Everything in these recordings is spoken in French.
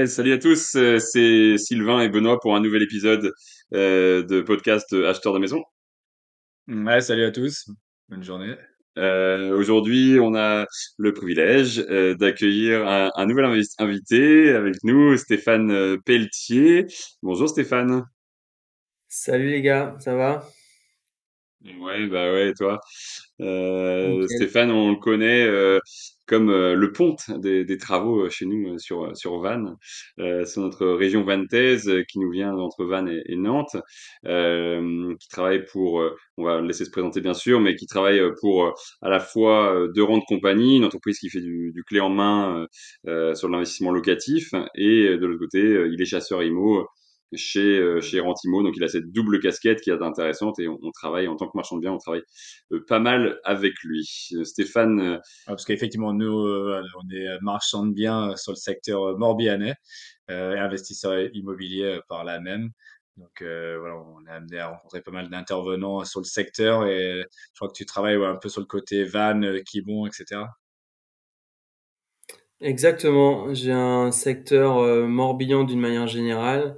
Ouais, salut à tous, euh, c'est Sylvain et Benoît pour un nouvel épisode euh, de podcast Acheteur de maison. Ouais, salut à tous. Bonne journée. Euh, aujourd'hui, on a le privilège euh, d'accueillir un, un nouvel invi- invité avec nous, Stéphane euh, Pelletier. Bonjour Stéphane. Salut les gars, ça va? Ouais, bah ouais, toi? Euh. Stéphane, on le connaît euh, comme euh, le ponte des, des travaux euh, chez nous euh, sur sur Vannes. C'est notre région vantaise qui nous vient entre Vannes et, Nantes, qui travaille pour, on va laisser se présenter bien sûr, mais qui travaille pour à la fois deux rangs de compagnie, une entreprise qui fait du, du clé en main sur l'investissement locatif, et de l'autre côté, il est chasseur IMO chez euh, chez Rentimo, donc il a cette double casquette qui est intéressante et on, on travaille en tant que marchand de biens, on travaille euh, pas mal avec lui. Euh, Stéphane, euh, parce qu'effectivement, nous, euh, on est marchands de biens sur le secteur morbihanais euh, et investisseurs immobiliers euh, par là même. Donc euh, voilà, on est amené à rencontrer pas mal d'intervenants sur le secteur et je crois que tu travailles ouais, un peu sur le côté van, Kibon, etc. Exactement, j'ai un secteur euh, Morbihan d'une manière générale.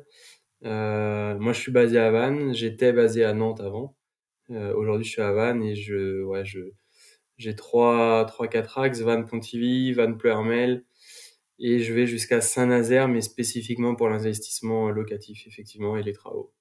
Euh, moi je suis basé à Vannes, j'étais basé à Nantes avant. Euh, aujourd'hui je suis à Vannes et je, ouais, je, j'ai trois, trois, quatre axes, Vannes Pontivy, Vannes Pleuhermel et je vais jusqu'à Saint-Nazaire, mais spécifiquement pour l'investissement locatif effectivement et les travaux.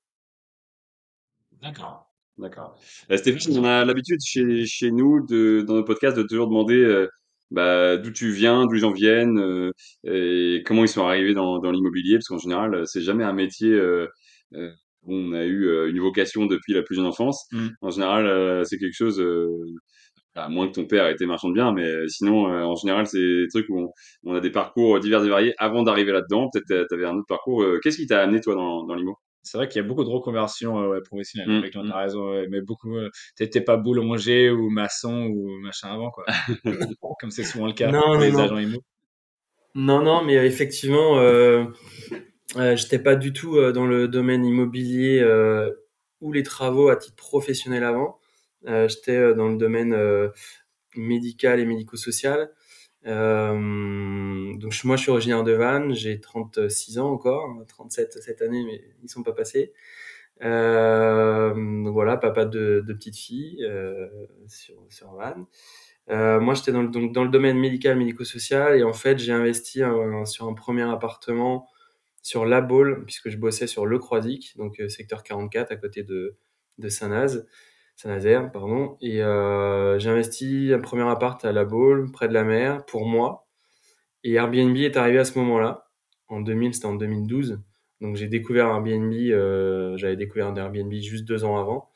D'accord. D'accord. Euh, Stéphane, on a l'habitude chez, chez nous, de, dans nos podcasts, de toujours demander euh, bah, d'où tu viens, d'où les gens viennent, euh, et comment ils sont arrivés dans, dans l'immobilier, parce qu'en général, euh, c'est jamais un métier euh, euh, où on a eu euh, une vocation depuis la plus jeune enfance. Hmm. En général, euh, c'est quelque chose, euh, à moins que ton père ait été marchand de biens, mais sinon, euh, en général, c'est des trucs où on, on a des parcours divers et variés avant d'arriver là-dedans. Peut-être tu avais un autre parcours. Euh, Qu'est-ce qui t'a amené, toi, dans, dans l'immo? C'est vrai qu'il y a beaucoup de reconversions euh, ouais, professionnelles. Hum. t'as raison, ouais, mais beaucoup. Euh, T'étais pas boulanger ou maçon ou machin avant, quoi. Comme c'est souvent le cas Non, pour les non. agents immo. Non, non, mais effectivement, euh, euh, j'étais pas du tout euh, dans le domaine immobilier euh, ou les travaux à titre professionnel avant. Euh, j'étais euh, dans le domaine euh, médical et médico-social. Euh, donc moi, je suis originaire de Vannes, j'ai 36 ans encore, hein, 37 cette année, mais ils sont pas passés. Euh, donc voilà, papa de, de petites filles euh, sur, sur Vannes. Moi, j'étais dans le, donc dans le domaine médical, médico-social, et en fait, j'ai investi sur un premier appartement sur La Baule, puisque je bossais sur Le Croisic, donc secteur 44 à côté de, de Saint-Naz, Saint-Nazaire, pardon. Et euh, j'ai investi un premier appart à La Baule, près de la mer, pour moi. Et Airbnb est arrivé à ce moment-là, en 2000, c'était en 2012. Donc j'ai découvert Airbnb, euh, j'avais découvert Airbnb juste deux ans avant.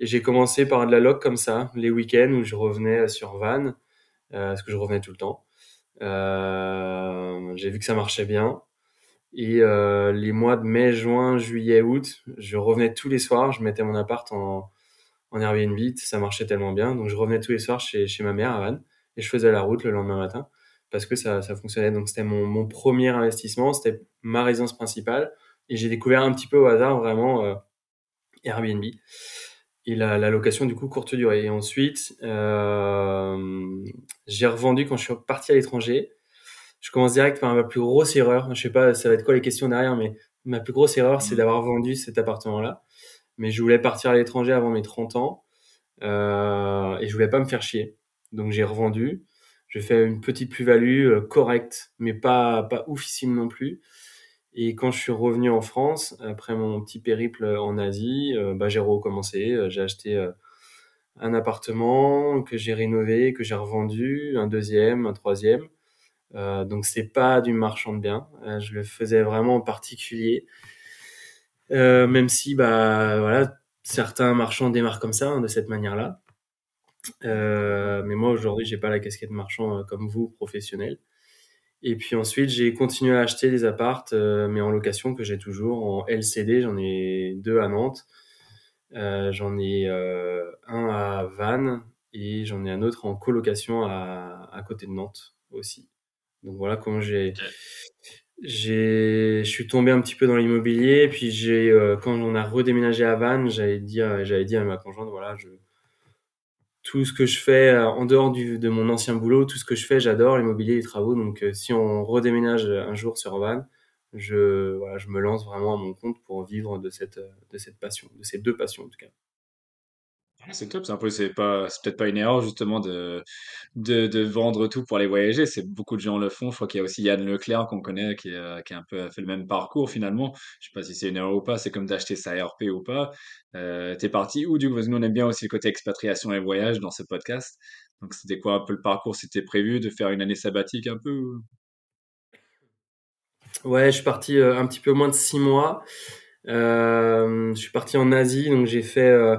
Et j'ai commencé par de la log comme ça, les week-ends où je revenais sur Van, euh, parce que je revenais tout le temps. Euh, j'ai vu que ça marchait bien. Et euh, les mois de mai, juin, juillet, août, je revenais tous les soirs, je mettais mon appart en, en Airbnb, ça marchait tellement bien. Donc je revenais tous les soirs chez, chez ma mère à Vannes et je faisais la route le lendemain matin parce que ça, ça fonctionnait. Donc c'était mon, mon premier investissement, c'était ma résidence principale et j'ai découvert un petit peu au hasard vraiment euh, Airbnb et la, la location du coup courte durée. Et ensuite, euh, j'ai revendu quand je suis parti à l'étranger. Je commence direct par ma plus grosse erreur. Je sais pas, ça va être quoi les questions derrière, mais ma plus grosse erreur, c'est Hmm. d'avoir vendu cet appartement-là. Mais je voulais partir à l'étranger avant mes 30 ans euh, et je voulais pas me faire chier. Donc j'ai revendu. J'ai fait une petite plus-value euh, correcte, mais pas pas oufissime non plus. Et quand je suis revenu en France, après mon petit périple en Asie, euh, bah, j'ai recommencé. J'ai acheté un appartement que j'ai rénové, que j'ai revendu, un deuxième, un troisième. Euh, donc c'est pas du marchand de biens. Je le faisais vraiment en particulier. Euh, même si bah voilà, certains marchands démarrent comme ça, hein, de cette manière-là. Euh, mais moi aujourd'hui, j'ai pas la casquette marchand euh, comme vous, professionnel. Et puis ensuite, j'ai continué à acheter des appartes, mais en location que j'ai toujours en LCD. J'en ai deux à Nantes, j'en ai un à Vannes et j'en ai un autre en colocation à, à côté de Nantes aussi. Donc voilà comment j'ai. J'ai je suis tombé un petit peu dans l'immobilier. Puis j'ai euh, quand on a redéménagé à Vannes, j'avais dit j'avais dit à ma conjointe voilà je tout ce que je fais en dehors de mon ancien boulot, tout ce que je fais, j'adore l'immobilier, les travaux. Donc, si on redéménage un jour sur Van, je, voilà, je me lance vraiment à mon compte pour vivre de cette, de cette passion, de ces deux passions en tout cas. C'est top, c'est un peu, c'est pas, c'est peut-être pas une erreur justement de, de, de vendre tout pour aller voyager. C'est beaucoup de gens le font. Je crois qu'il y a aussi Yann Leclerc qu'on connaît qui, a, qui a un peu fait le même parcours finalement. Je sais pas si c'est une erreur ou pas. C'est comme d'acheter sa RP ou pas. Euh, t'es parti où du coup? Parce que nous on aime bien aussi le côté expatriation et voyage dans ce podcast. Donc c'était quoi un peu le parcours? C'était prévu de faire une année sabbatique un peu? Ouais, je suis parti euh, un petit peu moins de six mois. Euh, je suis parti en Asie, donc j'ai fait euh,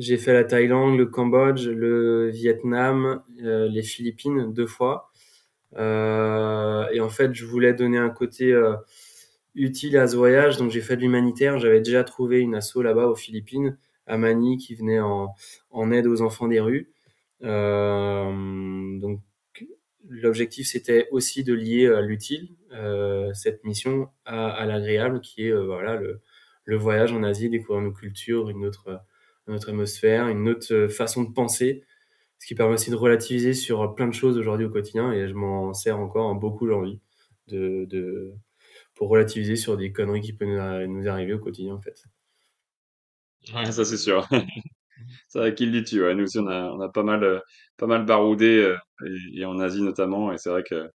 j'ai fait la Thaïlande, le Cambodge, le Vietnam, euh, les Philippines deux fois. Euh, et en fait, je voulais donner un côté euh, utile à ce voyage, donc j'ai fait de l'humanitaire. J'avais déjà trouvé une asso là-bas aux Philippines, à Manille, qui venait en, en aide aux enfants des rues. donc l'objectif, c'était aussi de lier l'utile, cette mission, à, l'agréable, qui est voilà le, le voyage en Asie, découvrir nos cultures, une autre notre atmosphère, une autre euh, façon de penser, ce qui permet aussi de relativiser sur plein de choses aujourd'hui au quotidien et je m'en sers encore beaucoup aujourd'hui de, de, pour relativiser sur des conneries qui peuvent nous, arriver au quotidien en fait. Ouais, ça c'est sûr. ça, qui le dit-tu Nous aussi, on a, on a pas mal, euh, pas mal baroudé, euh, et, en Asie notamment, et c'est vrai que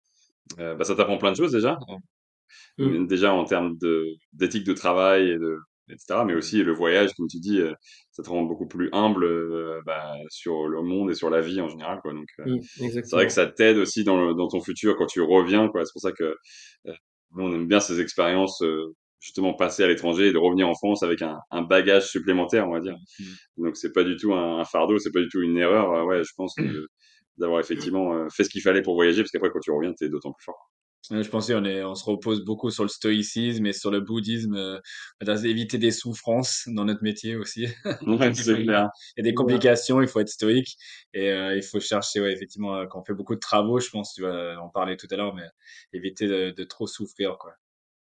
bah, ça t'apprend plein de choses déjà. Mmh. Déjà en termes d'éthique de travail et de, etc. Mais aussi le voyage, comme tu dis, euh, ça te rend beaucoup plus humble euh, bah, sur le monde et sur la vie en général. Quoi. Donc, euh, c'est vrai que ça t'aide aussi dans, le, dans ton futur quand tu reviens. Quoi. C'est pour ça que on aime bien ces expériences justement passées à l'étranger et de revenir en France avec un, un bagage supplémentaire, on va dire. Mmh. Donc c'est pas du tout un, un fardeau, c'est pas du tout une erreur. ouais, je pense que d'avoir effectivement fait ce qu'il fallait pour voyager, parce qu'après quand tu reviens, t'es d'autant plus fort. Je pensais on est, on se repose beaucoup sur le stoïcisme et sur le bouddhisme, euh, d'éviter des souffrances dans notre métier aussi. Ouais, c'est clair. Il y a des complications, il faut être stoïque et euh, il faut chercher, ouais, effectivement, euh, quand on fait beaucoup de travaux, je pense, tu vas en parler tout à l'heure, mais éviter de, de, trop souffrir, quoi.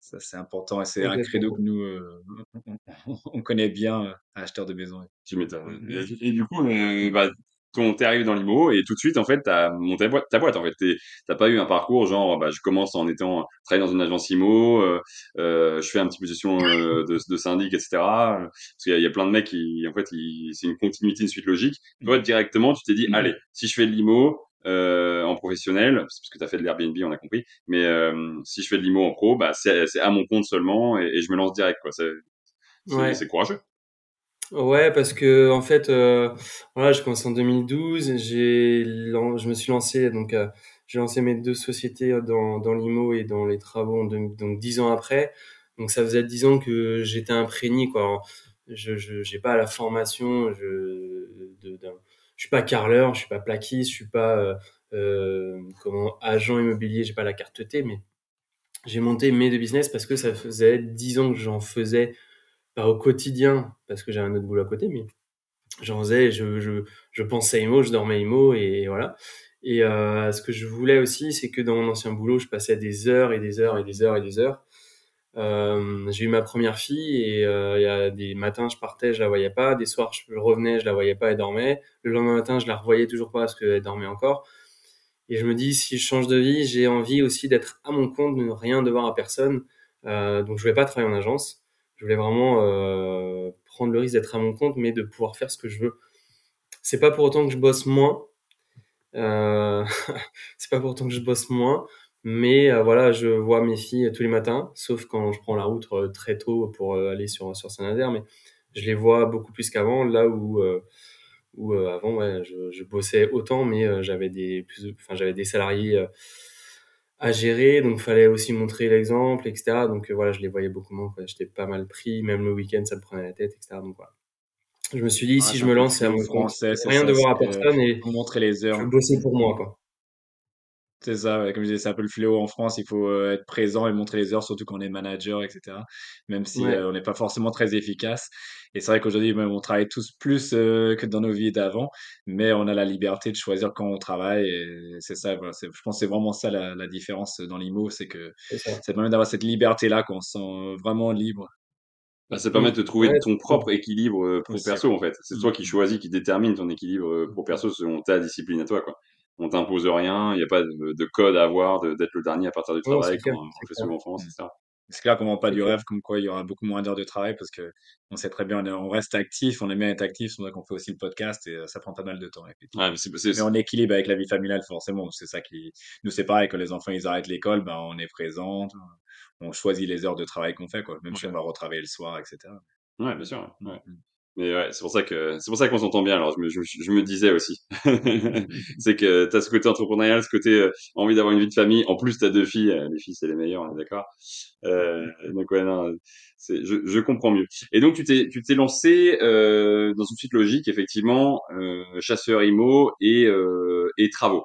Ça, c'est important et c'est un credo que nous, euh, on, connaît bien, euh, acheteurs de maisons. Tu m'étonnes. Et, et, du coup, bah, quand t'es arrivé dans l'IMO et tout de suite en fait t'as monté ta boîte, en fait. T'as pas eu un parcours genre bah je commence en étant travailler dans une agence IMO euh, euh, je fais un petit peu de gestion euh, de, de syndic etc parce qu'il y, a plein de mecs qui en fait c'est une continuité une suite logique. Toi directement tu t'es dit allez si je fais de l'IMO en professionnel parce que tu as fait de l'Airbnb on a compris mais si je fais de l'IMO en pro bah c'est à mon compte seulement et, et je me lance direct quoi. C'est c'est courageux Ouais, parce que en fait, euh, voilà, j'ai commencé en 2012. J'ai, je me suis lancé donc, euh, j'ai lancé mes deux sociétés dans dans l'IMO et dans les travaux donc dix ans après. Donc ça faisait dix ans que j'étais imprégné quoi. Je je j'ai pas la formation, je de, je suis pas carreleur, je suis pas plaquiste, je suis pas euh, euh, comment agent immobilier, j'ai pas la carte T, mais j'ai monté mes deux business parce que ça faisait dix ans que j'en faisais pas au quotidien, parce que j'ai un autre boulot à côté, mais j'en faisais, je, je, je pensais IMO, je dormais IMO, et voilà. Et euh, ce que je voulais aussi, c'est que dans mon ancien boulot, je passais des heures et des heures et des heures et des heures. Euh, j'ai eu ma première fille et euh, il y a des matins je partais, je la voyais pas, des soirs je revenais, je la voyais pas, elle dormait. Le lendemain matin, je la revoyais toujours pas parce qu'elle dormait encore. Et je me dis, si je change de vie, j'ai envie aussi d'être à mon compte, de ne rien devoir à personne. Euh, donc je vais pas travailler en agence je voulais vraiment euh, prendre le risque d'être à mon compte, mais de pouvoir faire ce que je veux. C'est pas pour autant que je bosse moins. Euh, c'est pas pour autant que je bosse moins, mais euh, voilà, je vois mes filles tous les matins, sauf quand je prends la route euh, très tôt pour aller sur sur Saint-Nazaire, mais je les vois beaucoup plus qu'avant, là où où avant ouais, je, je, bossais autant, mais j'avais des j'avais des salariés à gérer, donc fallait aussi montrer l'exemple, etc. Donc euh, voilà, je les voyais beaucoup moins. J'étais pas mal pris, même le week-end, ça me prenait la tête, etc. Donc voilà. Je me suis dit, si je me lance, c'est à mon français, rien de voir à personne et montrer les heures. Je bosser pour moi, quoi. C'est ça, comme je disais, c'est un peu le fléau en France. Il faut euh, être présent et montrer les heures, surtout quand on est manager, etc. Même si euh, on n'est pas forcément très efficace. Et c'est vrai qu'aujourd'hui, même on travaille tous plus euh, que dans nos vies d'avant, mais on a la liberté de choisir quand on travaille. Et c'est ça, voilà, je pense que c'est vraiment ça la, la différence dans l'IMO, c'est que ça. ça permet d'avoir cette liberté-là, qu'on se sent vraiment libre Bah, ça permet de trouver ton propre équilibre pro perso en fait. C'est toi qui mmh. choisis, qui détermine ton équilibre euh, pro perso selon ta discipline à toi quoi. On t'impose rien, il n'y a pas de, code à avoir, d'être le dernier à partir du travail comme on fait souvent en France, etc. C'est clair qu'on vend pas du rêve, comme quoi il y aura beaucoup moins d'heures de travail parce que on sait très bien, on, reste actif, on aime bien être actif, c'est vrai qu'on fait aussi le podcast et euh, ça prend pas mal de temps. Mais, mais, on équilibre avec la vie familiale forcément, c'est ça qui nous pareil que les enfants ils arrêtent l'école, ben on est présent, on choisit les heures de travail qu'on fait quoi, même si on va retravailler le soir, etc. Ouais, bien sûr. Ouais. Mmh. Mais ouais, c'est pour ça que c'est pour ça qu'on s'entend bien. Alors je me, je, je me disais aussi, c'est que tu as ce côté entrepreneurial, ce côté euh, envie d'avoir une vie de famille. En plus, tu as deux filles. Euh, les filles, c'est les meilleures, on est d'accord. Euh, donc ouais, non, je, je, comprends mieux. Et donc tu t'es tu t'es lancé euh, dans une suite logique, effectivement, euh, chasseur IMO et euh, et travaux.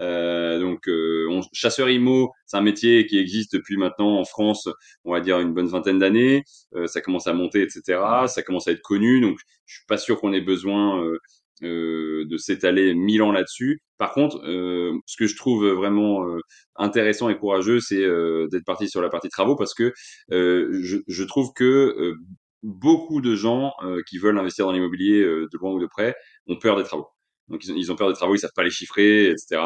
Euh, donc, euh, chasseur IMO, c'est un métier qui existe depuis maintenant en France, on va dire une bonne vingtaine d'années. Euh, ça commence à monter, etc. Ça commence à être connu. Donc, je suis pas sûr qu'on ait besoin euh, de s'étaler mille ans là-dessus. Par contre, ce que je trouve vraiment intéressant et courageux, c'est d'être parti sur la partie travaux parce que je, je, trouve que beaucoup de gens qui veulent investir dans l'immobilier de loin ou de près ont peur des travaux. Donc ils ont, peur des travaux, ils savent pas les chiffrer, etc.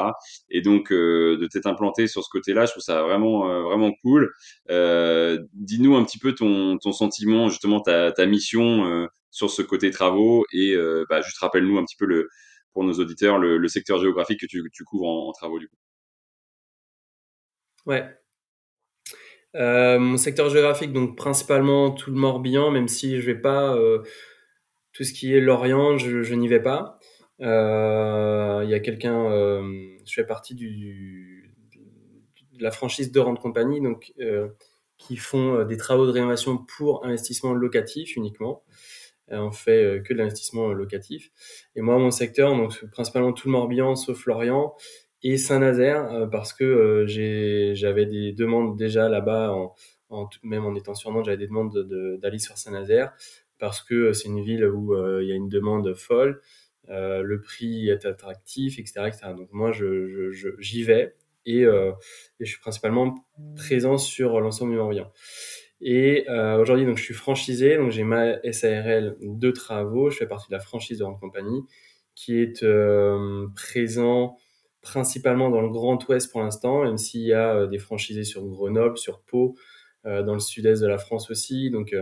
Et donc euh, de t'être implanté sur ce côté-là, je trouve ça vraiment euh, vraiment cool. Euh, Dis-nous un petit peu ton, ton sentiment, justement ta, ta mission euh, sur ce côté travaux et euh, bah, juste rappelle-nous un petit peu le pour nos auditeurs le, secteur géographique que tu, couvres en, travaux du coup. Ouais. mon secteur géographique, donc principalement tout le Morbihan, même si je vais pas tout ce qui est Lorient, je, n'y vais pas. Euh, il y a quelqu'un, euh, je fais partie du, de la franchise de Rente Compagnie, donc euh, qui font des travaux de rénovation pour investissement locatif uniquement. On fait que de l'investissement locatif. Et moi, mon secteur, donc principalement tout le Morbihan, sauf Lorient, et Saint-Nazaire, parce que j'avais des demandes déjà là-bas, même en étant sur Nantes, j'avais des demandes d'aller sur Saint-Nazaire, parce que c'est une ville où il y a une demande folle. Euh, le prix est attractif, etc. Donc moi, j'y vais euh, et, je suis principalement présent sur l'ensemble du Morbihan. Et euh, aujourd'hui, donc je suis franchisé, donc j'ai ma SARL de travaux, je fais partie de la franchise de Rente Compagnie, qui est euh, présent principalement dans le Grand Ouest pour l'instant, même s'il y a euh, des franchisés sur Grenoble, sur Pau, euh, dans le sud-est de la France aussi. Donc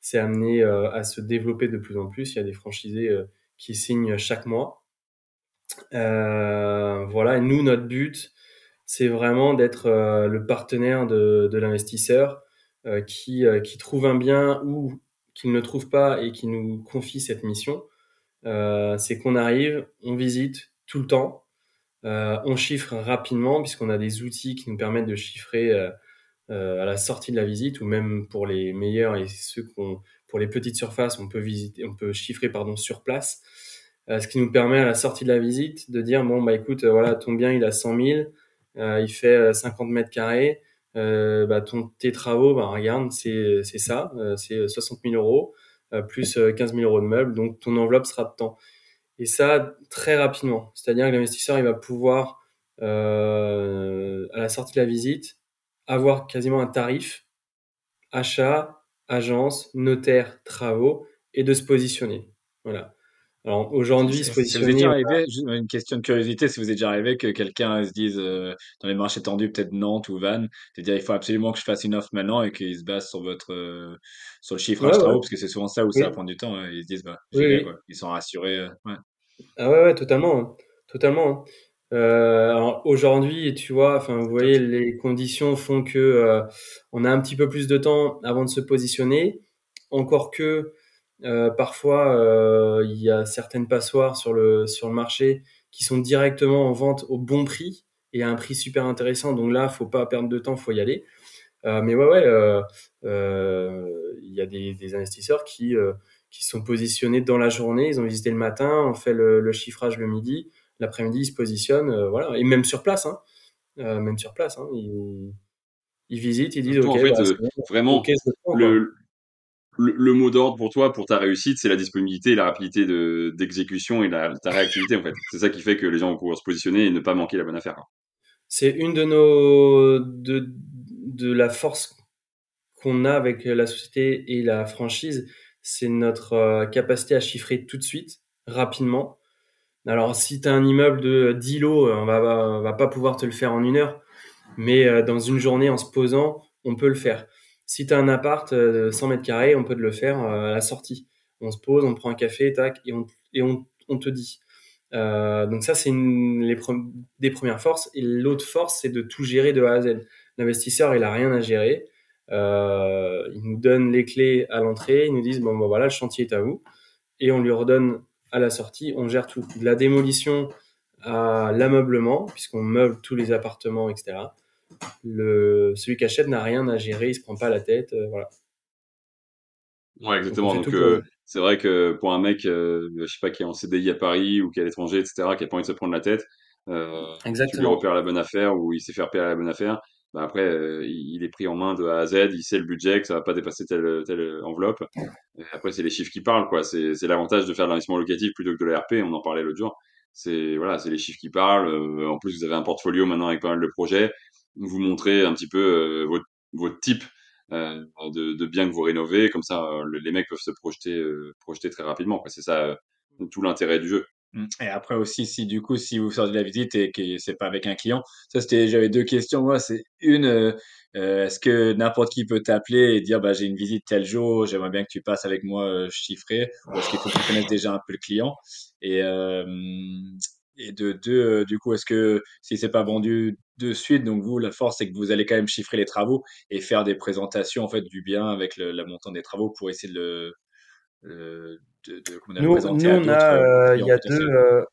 c'est amené à se développer de plus en plus. Il y a des franchisés qui signent chaque mois. Voilà, et nous, notre but, c'est vraiment d'être le partenaire de, l'investisseur qui, euh, qui trouve un bien ou qu'il ne trouve pas et qui nous confie cette mission. Euh, c'est qu'on arrive, on visite tout le temps, on chiffre rapidement puisqu'on a des outils qui nous permettent de chiffrer à la sortie de la visite ou même pour les meilleurs et ceux qu'on pour les petites surfaces, on peut visiter, on peut chiffrer pardon sur place, euh, ce qui nous permet à la sortie de la visite de dire bon bah écoute euh, voilà ton bien il a 100 000, euh, il fait 50 mètres carrés, bah ton tes travaux bah regarde c'est ça, c'est 60 000 euros plus 15 000 euros de meubles donc ton enveloppe sera de temps. Et ça très rapidement, c'est-à-dire que l'investisseur il va pouvoir à la sortie de la visite avoir quasiment un tarif achat agence, notaire, travaux et de se positionner. Voilà. Alors aujourd'hui, se positionner. déjà arrivé, une question de curiosité, si vous êtes déjà arrivé que quelqu'un se dise euh, dans les marchés tendus, peut-être Nantes ou Vannes, de dire il faut absolument que je fasse une offre maintenant et qu'ils se basent sur votre euh, sur le chiffre travaux, parce que c'est souvent ça où ça prend du temps. Hein, ils se disent bah, ils sont rassurés. Euh, ouais. Ah ouais, ouais, totalement, hein. totalement. Hein. Euh, aujourd'hui, tu vois, enfin, vous voyez, les conditions font que on a un petit peu plus de temps avant de se positionner. Encore que euh, parfois, euh, il y a certaines passoires sur le sur le marché qui sont directement en vente au bon prix et à un prix super intéressant. Donc là, faut pas perdre de temps, faut y aller. mais ouais, ouais, il y a des, des investisseurs qui qui sont positionnés dans la journée. Ils ont visité le matin, on fait le, le chiffrage le midi l'après-midi, il se positionne, euh, voilà, et même sur place, hein, euh, même sur place, hein, ils, visitent, ils disent, ok, en fait, bah, euh, vraiment, le, le, mot d'ordre pour toi, pour ta réussite, c'est la disponibilité la rapidité de, d'exécution et la, ta réactivité, en fait. C'est ça qui fait que les gens vont pouvoir se positionner et ne pas manquer la bonne affaire. C'est une de nos, de, de la force qu'on a avec la société et la franchise, c'est notre capacité à chiffrer tout de suite, rapidement. Alors, si tu as un immeuble de 10 lots, on va, va, va, pas pouvoir te le faire en une heure, mais dans une journée, en se posant, on peut le faire. Si tu as un appart de 100 mètres carrés, on peut le faire à la sortie. On se pose, on prend un café, tac, et on, te dit. Euh, donc ça, c'est les des premières forces. Et l'autre force, c'est de tout gérer de A à Z. L'investisseur, il a rien à gérer. Euh, il nous donne les clés à l'entrée. Ils nous disent bon, bon voilà, le chantier est à vous, et on lui redonne à la sortie. On gère tout, de la démolition à l'ameublement, puisqu'on meuble tous les appartements, etc. Le, celui qui achète n'a rien à gérer, il se prend pas la tête, euh, voilà. Ouais, exactement. Donc, euh, c'est vrai que pour un mec, euh, je sais pas, qui est en CDI à Paris ou qui est à l'étranger, etc., qui a pas envie de se prendre la tête, tu lui repères la bonne affaire ou il sait faire payer la bonne affaire, bah après, il est pris en main de A à Z, il sait le budget, que ça va pas dépasser telle, telle enveloppe. Et après, c'est les chiffres qui parlent, quoi. C'est, l'avantage de faire de l'investissement locatif plutôt que de l'ERP, on en parlait l'autre jour. C'est, voilà, c'est les chiffres qui parlent. Euh, en plus, vous avez un portfolio maintenant avec pas mal de projets. Vous montrez un petit peu votre, votre type euh, de, de biens que vous rénovez. Comme ça, euh, les mecs peuvent se projeter, euh, projeter très rapidement. C'est ça tout l'intérêt du jeu. Mmh. Et après aussi, si du coup, si vous sortez de la visite et que c'est pas avec un client, ça c'était, j'avais deux questions. Moi, c'est une, est-ce que n'importe qui peut t'appeler et dire, bah j'ai une visite tel jour, j'aimerais bien que tu passes avec moi chiffré, ou est-ce qu'il faut que tu connaisses déjà un peu le client? Et et de deux, du coup, est-ce que si c'est pas vendu de suite, donc vous, la force, c'est que vous allez quand même chiffrer les travaux et faire des présentations en fait du bien avec le, la montant des travaux pour essayer de le, de, de comment nous, présenter nous, on a, euh, il y a deux. Euh...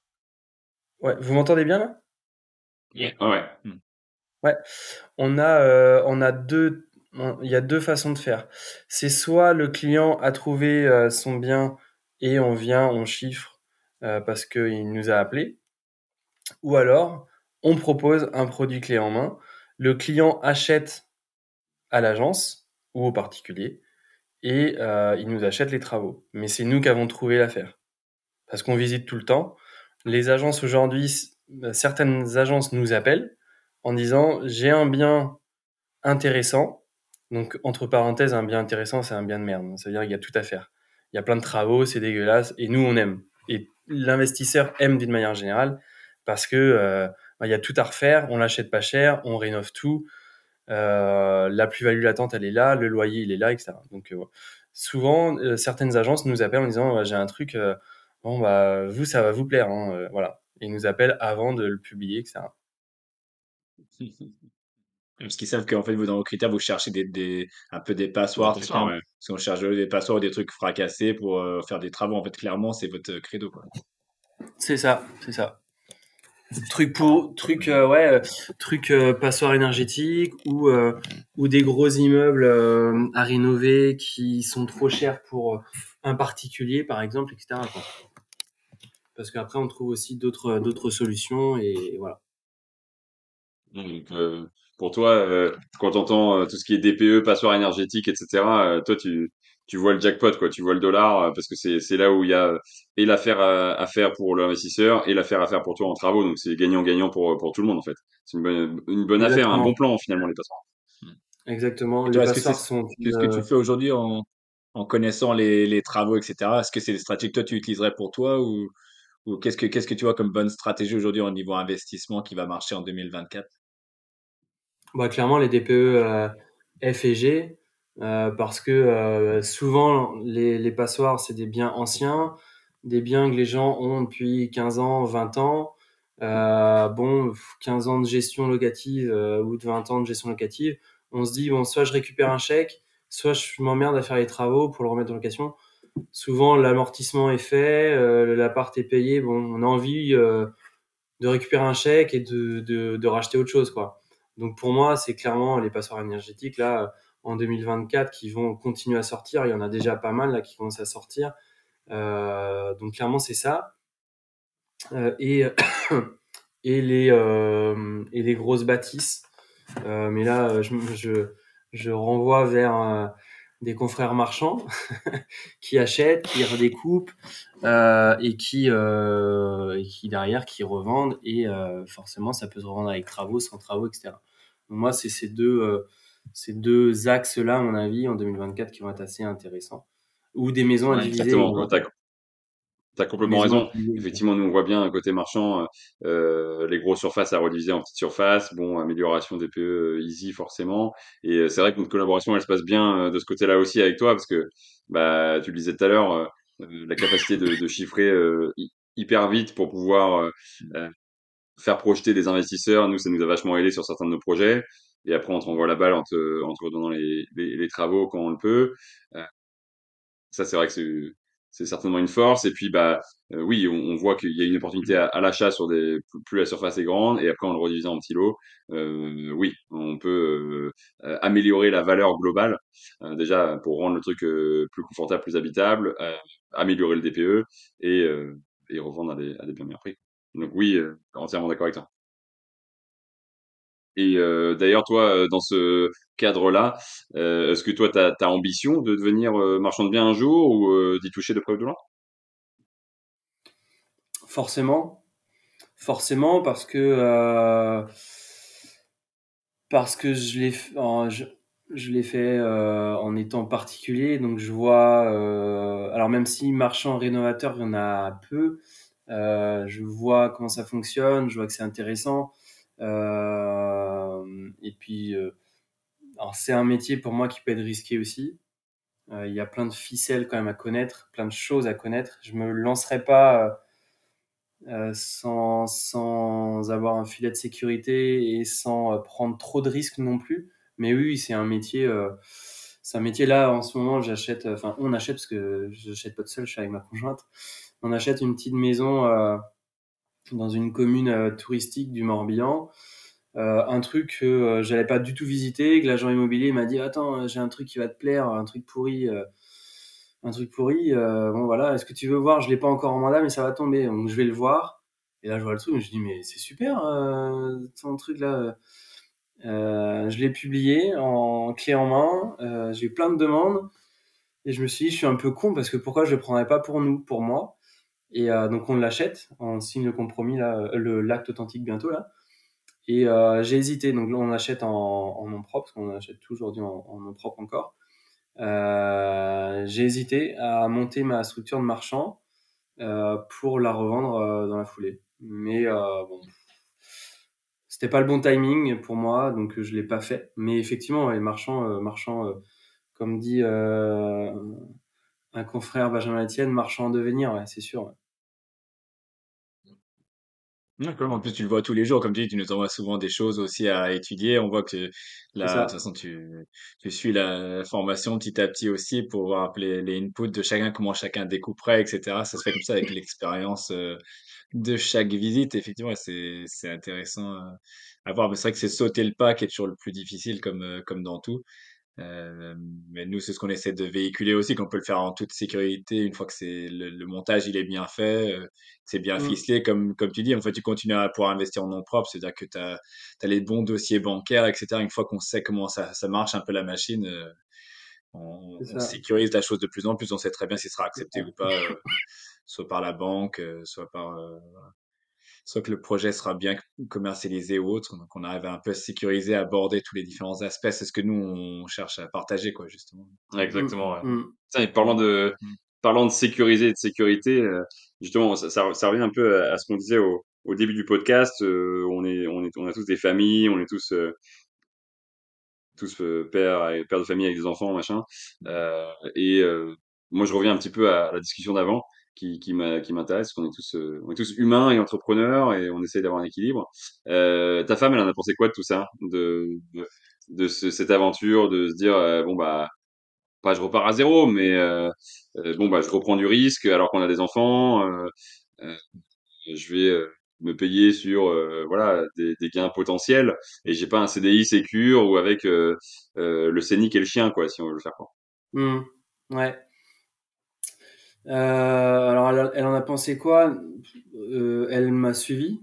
Ouais, vous m'entendez bien là? Yeah. Ouais. Hmm. Ouais, on a, euh, on a deux, il y a deux façons de faire. C'est soit le client a trouvé euh, son bien et on vient, on chiffre parce qu'il nous a appelé, ou alors, on propose un produit clé en main. Le client achète à l'agence ou au particulier et euh, il nous achète les travaux. Mais c'est nous qui avons trouvé l'affaire. Parce qu'on visite tout le temps. Les agences aujourd'hui, certaines agences nous appellent en disant j'ai un bien intéressant. Donc, entre parenthèses, un bien intéressant, c'est un bien de merde. Ça veut dire qu'il y a tout à faire. Il y a plein de travaux, c'est dégueulasse. Et nous, on aime. Et l'investisseur aime d'une manière générale parce que euh, bah, il y a tout à refaire, on l'achète pas cher, on rénove tout, euh, la plus-value latente elle est là, le loyer il est là, etc. Donc euh, souvent certaines agences nous appellent en disant j'ai un truc, bon bah vous ça va vous plaire, hein, voilà. ils nous appellent avant de le publier, etc. Parce qu'ils savent qu'en fait, vous, dans vos critères, vous cherchez des, des un peu des passoires. Parce qu'on cherche des passoires ou des trucs fracassés pour faire des travaux. En fait, clairement, c'est votre credo. C'est ça, c'est ça truc pour truc euh, ouais euh, truc euh, passoire énergétique ou ou des gros immeubles à rénover qui sont trop chers pour un particulier par exemple etc parce qu'après on trouve aussi d'autres d'autres solutions et voilà. Donc pour toi quand tu entends tout ce qui est DPE passoire énergétique etc toi tu tu vois le jackpot, quoi. Tu vois le dollar euh, parce que c'est c'est là où il y a et l'affaire à, faire pour l'investisseur et l'affaire à faire pour toi en travaux. Donc c'est gagnant-gagnant pour pour tout le monde en fait. C'est une bonne une bonne affaire, un bon plan finalement les passoires. Hmm. Exactement. Les passoires sont. Qu'est-ce que tu fais aujourd'hui en en connaissant les, les travaux, etc. Est-ce que c'est des stratégies que toi tu utiliserais pour toi ou ou qu'est-ce que qu'est-ce que tu vois comme bonne stratégie aujourd'hui au niveau investissement qui va marcher en 2024 bah, clairement les DPE euh, F et G euh, parce que euh, souvent les, les passoires c'est des biens anciens, des biens que les gens ont depuis 15 ans, 20 ans. Euh, bon, 15 ans de gestion locative ou de 20 ans de gestion locative, on se dit bon, soit je récupère un chèque, soit je m'emmerde à faire les travaux pour le remettre en location. Souvent l'amortissement est fait, l'appart est payé, bon, on a envie de récupérer un chèque et de, de, racheter autre chose quoi. Donc pour moi, c'est clairement les passoires énergétiques là en 2024 qui vont continuer à sortir. Il y en a déjà pas mal là qui commencent à sortir. Euh, donc clairement c'est ça. Euh, et et les euh, et les grosses bâtisses. Mais là je, je, je renvoie vers des confrères marchands qui achètent, qui redécoupent et qui et qui derrière qui revendent et forcément ça peut se revendre avec travaux, sans travaux, etc. Moi c'est ces deux ces deux axes-là, à mon avis, en 2024, qui vont être assez intéressants. Ou des maisons individuelles. Exactement. Tu as complètement raison. Effectivement, nous, on voit bien côté marchand, euh, les grosses surfaces à rediviser en petites surfaces. Bon, amélioration des PE easy, forcément. Et c'est vrai que notre collaboration, elle se passe bien de ce côté-là aussi avec toi, parce que, bah, tu le disais tout à l'heure, la capacité de, de chiffrer hyper vite pour pouvoir faire projeter des investisseurs. Nous, ça nous a vachement aidé sur certains de nos projets. Et après, on te renvoie la balle en te, en te redonnant les, les, les, travaux quand on le peut. ça, c'est vrai que c'est c'est certainement une force. Et puis, bah, euh, oui, on, on voit qu'il y a une opportunité à, à l'achat sur des plus la surface est grande, et après en le redivisant en petits lots, euh, oui, on peut euh, améliorer la valeur globale. Euh, déjà pour rendre le truc plus confortable, plus habitable, améliorer le DPE et, et revendre à des, à des bien meilleurs prix. Donc oui, entièrement d'accord avec toi. Et euh, d'ailleurs, toi, dans ce cadre-là, euh, est-ce que toi, tu as, ambition de devenir marchand de biens un jour ou d'y toucher de près ou de loin? Forcément. Forcément, parce que, parce que je l'ai je, je fait en étant particulier. Donc, je vois, alors même si marchand rénovateur, il y en a peu, je vois comment ça fonctionne, je vois que c'est intéressant. Euh, et puis, euh, c'est un métier pour moi qui peut être risqué aussi. Euh, il y a plein de ficelles quand même à connaître, plein de choses à connaître. Je me lancerai pas sans, sans avoir un filet de sécurité et sans prendre trop de risques non plus. Mais oui, c'est un métier. c'est un métier là en ce moment. J'achète, enfin, on achète parce que je n'achète pas de seul. Je suis avec ma conjointe. On achète une petite maison dans une commune euh, touristique du Morbihan. Euh, un truc que euh, j'allais pas du tout visiter, que l'agent immobilier m'a dit attends j'ai un truc qui va te plaire, un truc pourri, un truc pourri. bon voilà, est-ce que tu veux voir? Je l'ai pas encore en mandat, mais ça va tomber, donc je vais le voir. Et là je vois le truc, je dis mais c'est super ton truc là. je l'ai publié en clé en main, j'ai eu plein de demandes et je me suis dit je suis un peu con parce que pourquoi je le prendrais pas pour nous, pour moi? Et euh, donc on l'achète, on signe le compromis là, le l'acte authentique bientôt là. Et euh, j'ai hésité, donc là on achète en, en nom propre, parce qu'on achète tout aujourd'hui en, en, nom propre encore. Euh, j'ai hésité à monter ma structure de marchand euh, pour la revendre euh, dans la foulée. Mais euh, bon, c'était pas le bon timing pour moi, donc je l'ai pas fait. Mais effectivement, les marchands, marchands comme dit un confrère Benjamin Etienne, marchand en devenir, ouais, c'est sûr. Ouais. D'accord. En plus, tu le vois tous les jours. Comme tu dis, tu nous envoies souvent des choses aussi à étudier. On voit que là, de toute façon, tu, tu suis la formation petit à petit aussi pour voir les, les inputs de chacun, comment chacun découperait, etc. Ça se fait comme ça avec l'expérience euh, de chaque visite. Effectivement, c'est, c'est intéressant euh, à voir. Mais c'est vrai que c'est sauter le pas qui est toujours le plus difficile comme, euh, comme dans tout. Euh, mais nous, c'est ce qu'on essaie de véhiculer aussi, qu'on peut le faire en toute sécurité une fois que c'est le, montage il est bien fait, euh, c'est bien mmh. ficelé, comme, comme tu dis. En fait, tu continues à pouvoir investir en nom propre, c'est-à-dire que tu as, les bons dossiers bancaires, etc. Une fois qu'on sait comment ça, ça marche un peu la machine, euh, on, on, sécurise la chose de plus en plus. On sait très bien si ce sera accepté ou pas, euh, soit par la banque, soit par soit que le projet sera bien commercialisé ou autre. Donc, on arrive à un peu sécuriser, aborder tous les différents aspects. C'est ce que nous, on cherche à partager, quoi, justement. exactement. Ouais. Mmh. Tiens, parlant de, mmh. parlant de sécuriser et de sécurité, euh, justement, ça, ça, ça, revient un peu à, ce qu'on disait au, au, début du podcast. Euh, on est, on est, on a tous des familles, on est tous, euh, tous euh, pères, pères de famille avec des enfants, machin. Euh, et moi, je reviens un petit peu à la discussion d'avant qui, qui m'intéresse, qu'on est tous, euh, on est tous humains et entrepreneurs et on essaie d'avoir un équilibre. Euh, ta femme, elle en a pensé quoi de tout ça, de, de, de ce, cette aventure, de se dire euh, bon bah pas je repars à zéro, mais bon bah je reprends du risque alors qu'on a des enfants. je vais me payer sur voilà des, des, gains potentiels et j'ai pas un CDI sécure ou avec le scénic et le chien quoi si on veut le faire quoi. Mmh. Ouais. Euh, alors, elle, en a pensé quoi? Euh, Elle m'a suivi.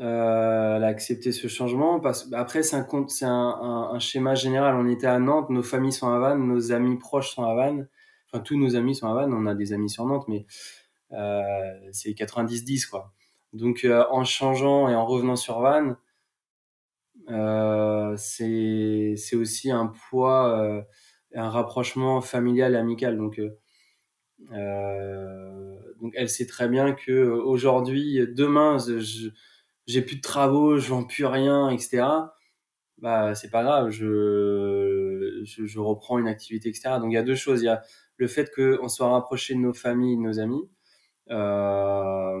Euh, elle a accepté ce changement. Parce, après, c'est un, schéma général. On était à Nantes, nos familles sont à Vannes, nos amis proches sont à Vannes. Enfin, tous nos amis sont à Vannes. On a des amis sur Nantes, mais c'est 90-10, quoi. Donc, en changeant et en revenant sur Vannes, c'est aussi un poids, un rapprochement familial et amical. Donc, donc elle sait très bien que aujourd'hui, demain, j'ai plus de travaux, je vends plus rien, etc. Bah, c'est pas grave, je, je, je, reprends une activité, etc. Donc il y a deux choses. Il y a le fait qu'on soit rapproché de nos familles, de nos amis, euh,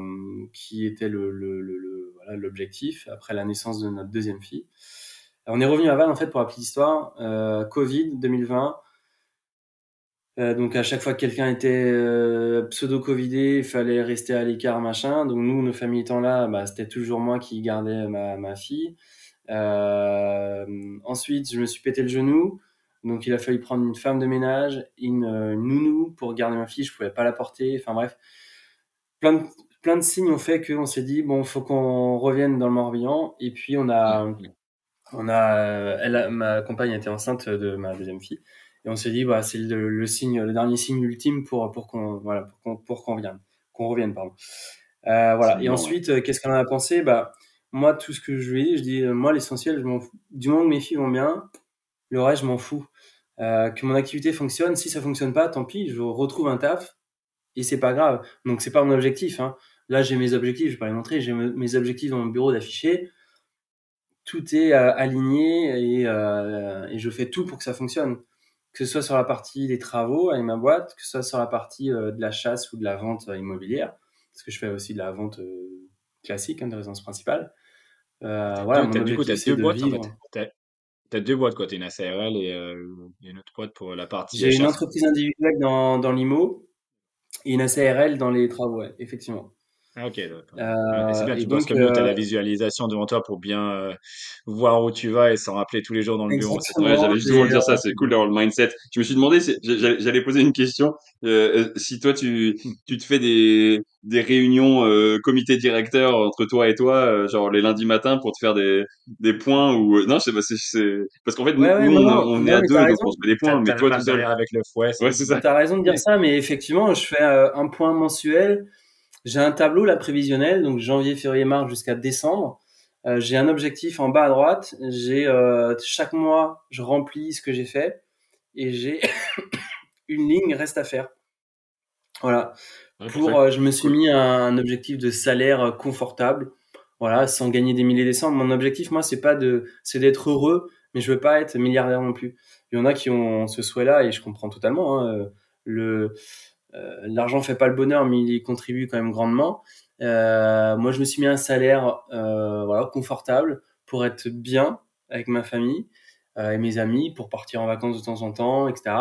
qui était le, le, le, voilà, l'objectif après la naissance de notre deuxième fille. on est revenu à Vannes en fait pour la petite histoire. Euh, Covid 2020. Euh, donc à chaque fois que quelqu'un était euh, pseudo-covidé, il fallait rester à l'écart, machin. Donc nous, nos familles étant là, bah, c'était toujours moi qui gardais ma, ma fille. Euh, ensuite, je me suis pété le genou. Donc il a fallu prendre une femme de ménage, une, une nounou pour garder ma fille. Je pouvais pas la porter. Enfin bref, plein de, plein de signes ont fait qu'on s'est dit bon, faut qu'on revienne dans le Morbihan. Et puis on a, on a, elle, ma compagne était enceinte de ma deuxième fille. Et on s'est dit, bah, c'est le, le, signe, le dernier signe ultime pour, pour qu'on, voilà, pour qu'on, pour qu'on revienne, qu'on revienne, pardon. Euh, voilà. Et ensuite, ouais. qu'est-ce qu'on en a pensé? Bah, moi, tout ce que je lui ai dit, je dis, moi, l'essentiel, je m'en fous. Du moment que mes filles vont bien, le reste, je m'en fous. Euh, que mon activité fonctionne. Si ça fonctionne pas, tant pis, je retrouve un taf et c'est pas grave. Donc, c'est pas mon objectif, hein. Là, j'ai mes objectifs, je vais pas les montrer, j'ai mes objectifs dans mon bureau d'afficher. Tout est euh, aligné et, euh, et je fais tout pour que ça fonctionne que ce soit sur la partie des travaux avec ma boîte, que ce soit sur la partie euh, de la chasse ou de la vente euh, immobilière, parce que je fais aussi de la vente euh, classique, hein, de résidence principale. Euh, voilà, deux, du coup, tu as deux boîtes en fait. As, deux boîtes, quoi. Tu une SARL et euh, une autre boîte pour la partie. J'ai une entreprise individuelle dans, dans l'IMO et une SARL dans les travaux, ouais, effectivement. Ah, ok, d'accord. Euh, c'est bien, tu penses que tu as la visualisation devant toi pour bien euh, voir où tu vas et s'en rappeler tous les jours dans le bureau. Ouais, j'allais justement dire ça, c'est cool d'avoir le mindset. Je me suis demandé, j'allais poser une question, euh, si toi tu, tu te fais des, des réunions euh, comité directeur entre toi et toi, euh, genre les lundis matins pour te faire des, des points ou non, je sais pas, c'est parce qu'en fait ouais, nous, ouais, nous on, on est à deux donc on se fait des points, mais toi tout seul avec le fouet. Ouais, c'est ça. T'as raison de dire ça, mais effectivement, je fais un point mensuel j'ai un tableau là prévisionnel, donc janvier, février, mars jusqu'à décembre. Euh, j'ai un objectif en bas à droite. J'ai euh, chaque mois, je remplis ce que j'ai fait et j'ai une ligne reste à faire. Voilà. Pour, euh, je me suis mis un, objectif de salaire confortable. Voilà, sans gagner des milliers des cents. Mon objectif, moi, c'est pas de, c'est d'être heureux, mais je veux pas être milliardaire non plus. Il y en a qui ont ce souhait-là et je comprends totalement. Hein, le l'argent fait pas le bonheur, mais il y contribue quand même grandement. Euh, moi, je me suis mis un salaire euh, voilà confortable pour être bien avec ma famille et mes amis, pour partir en vacances de temps en temps, etc.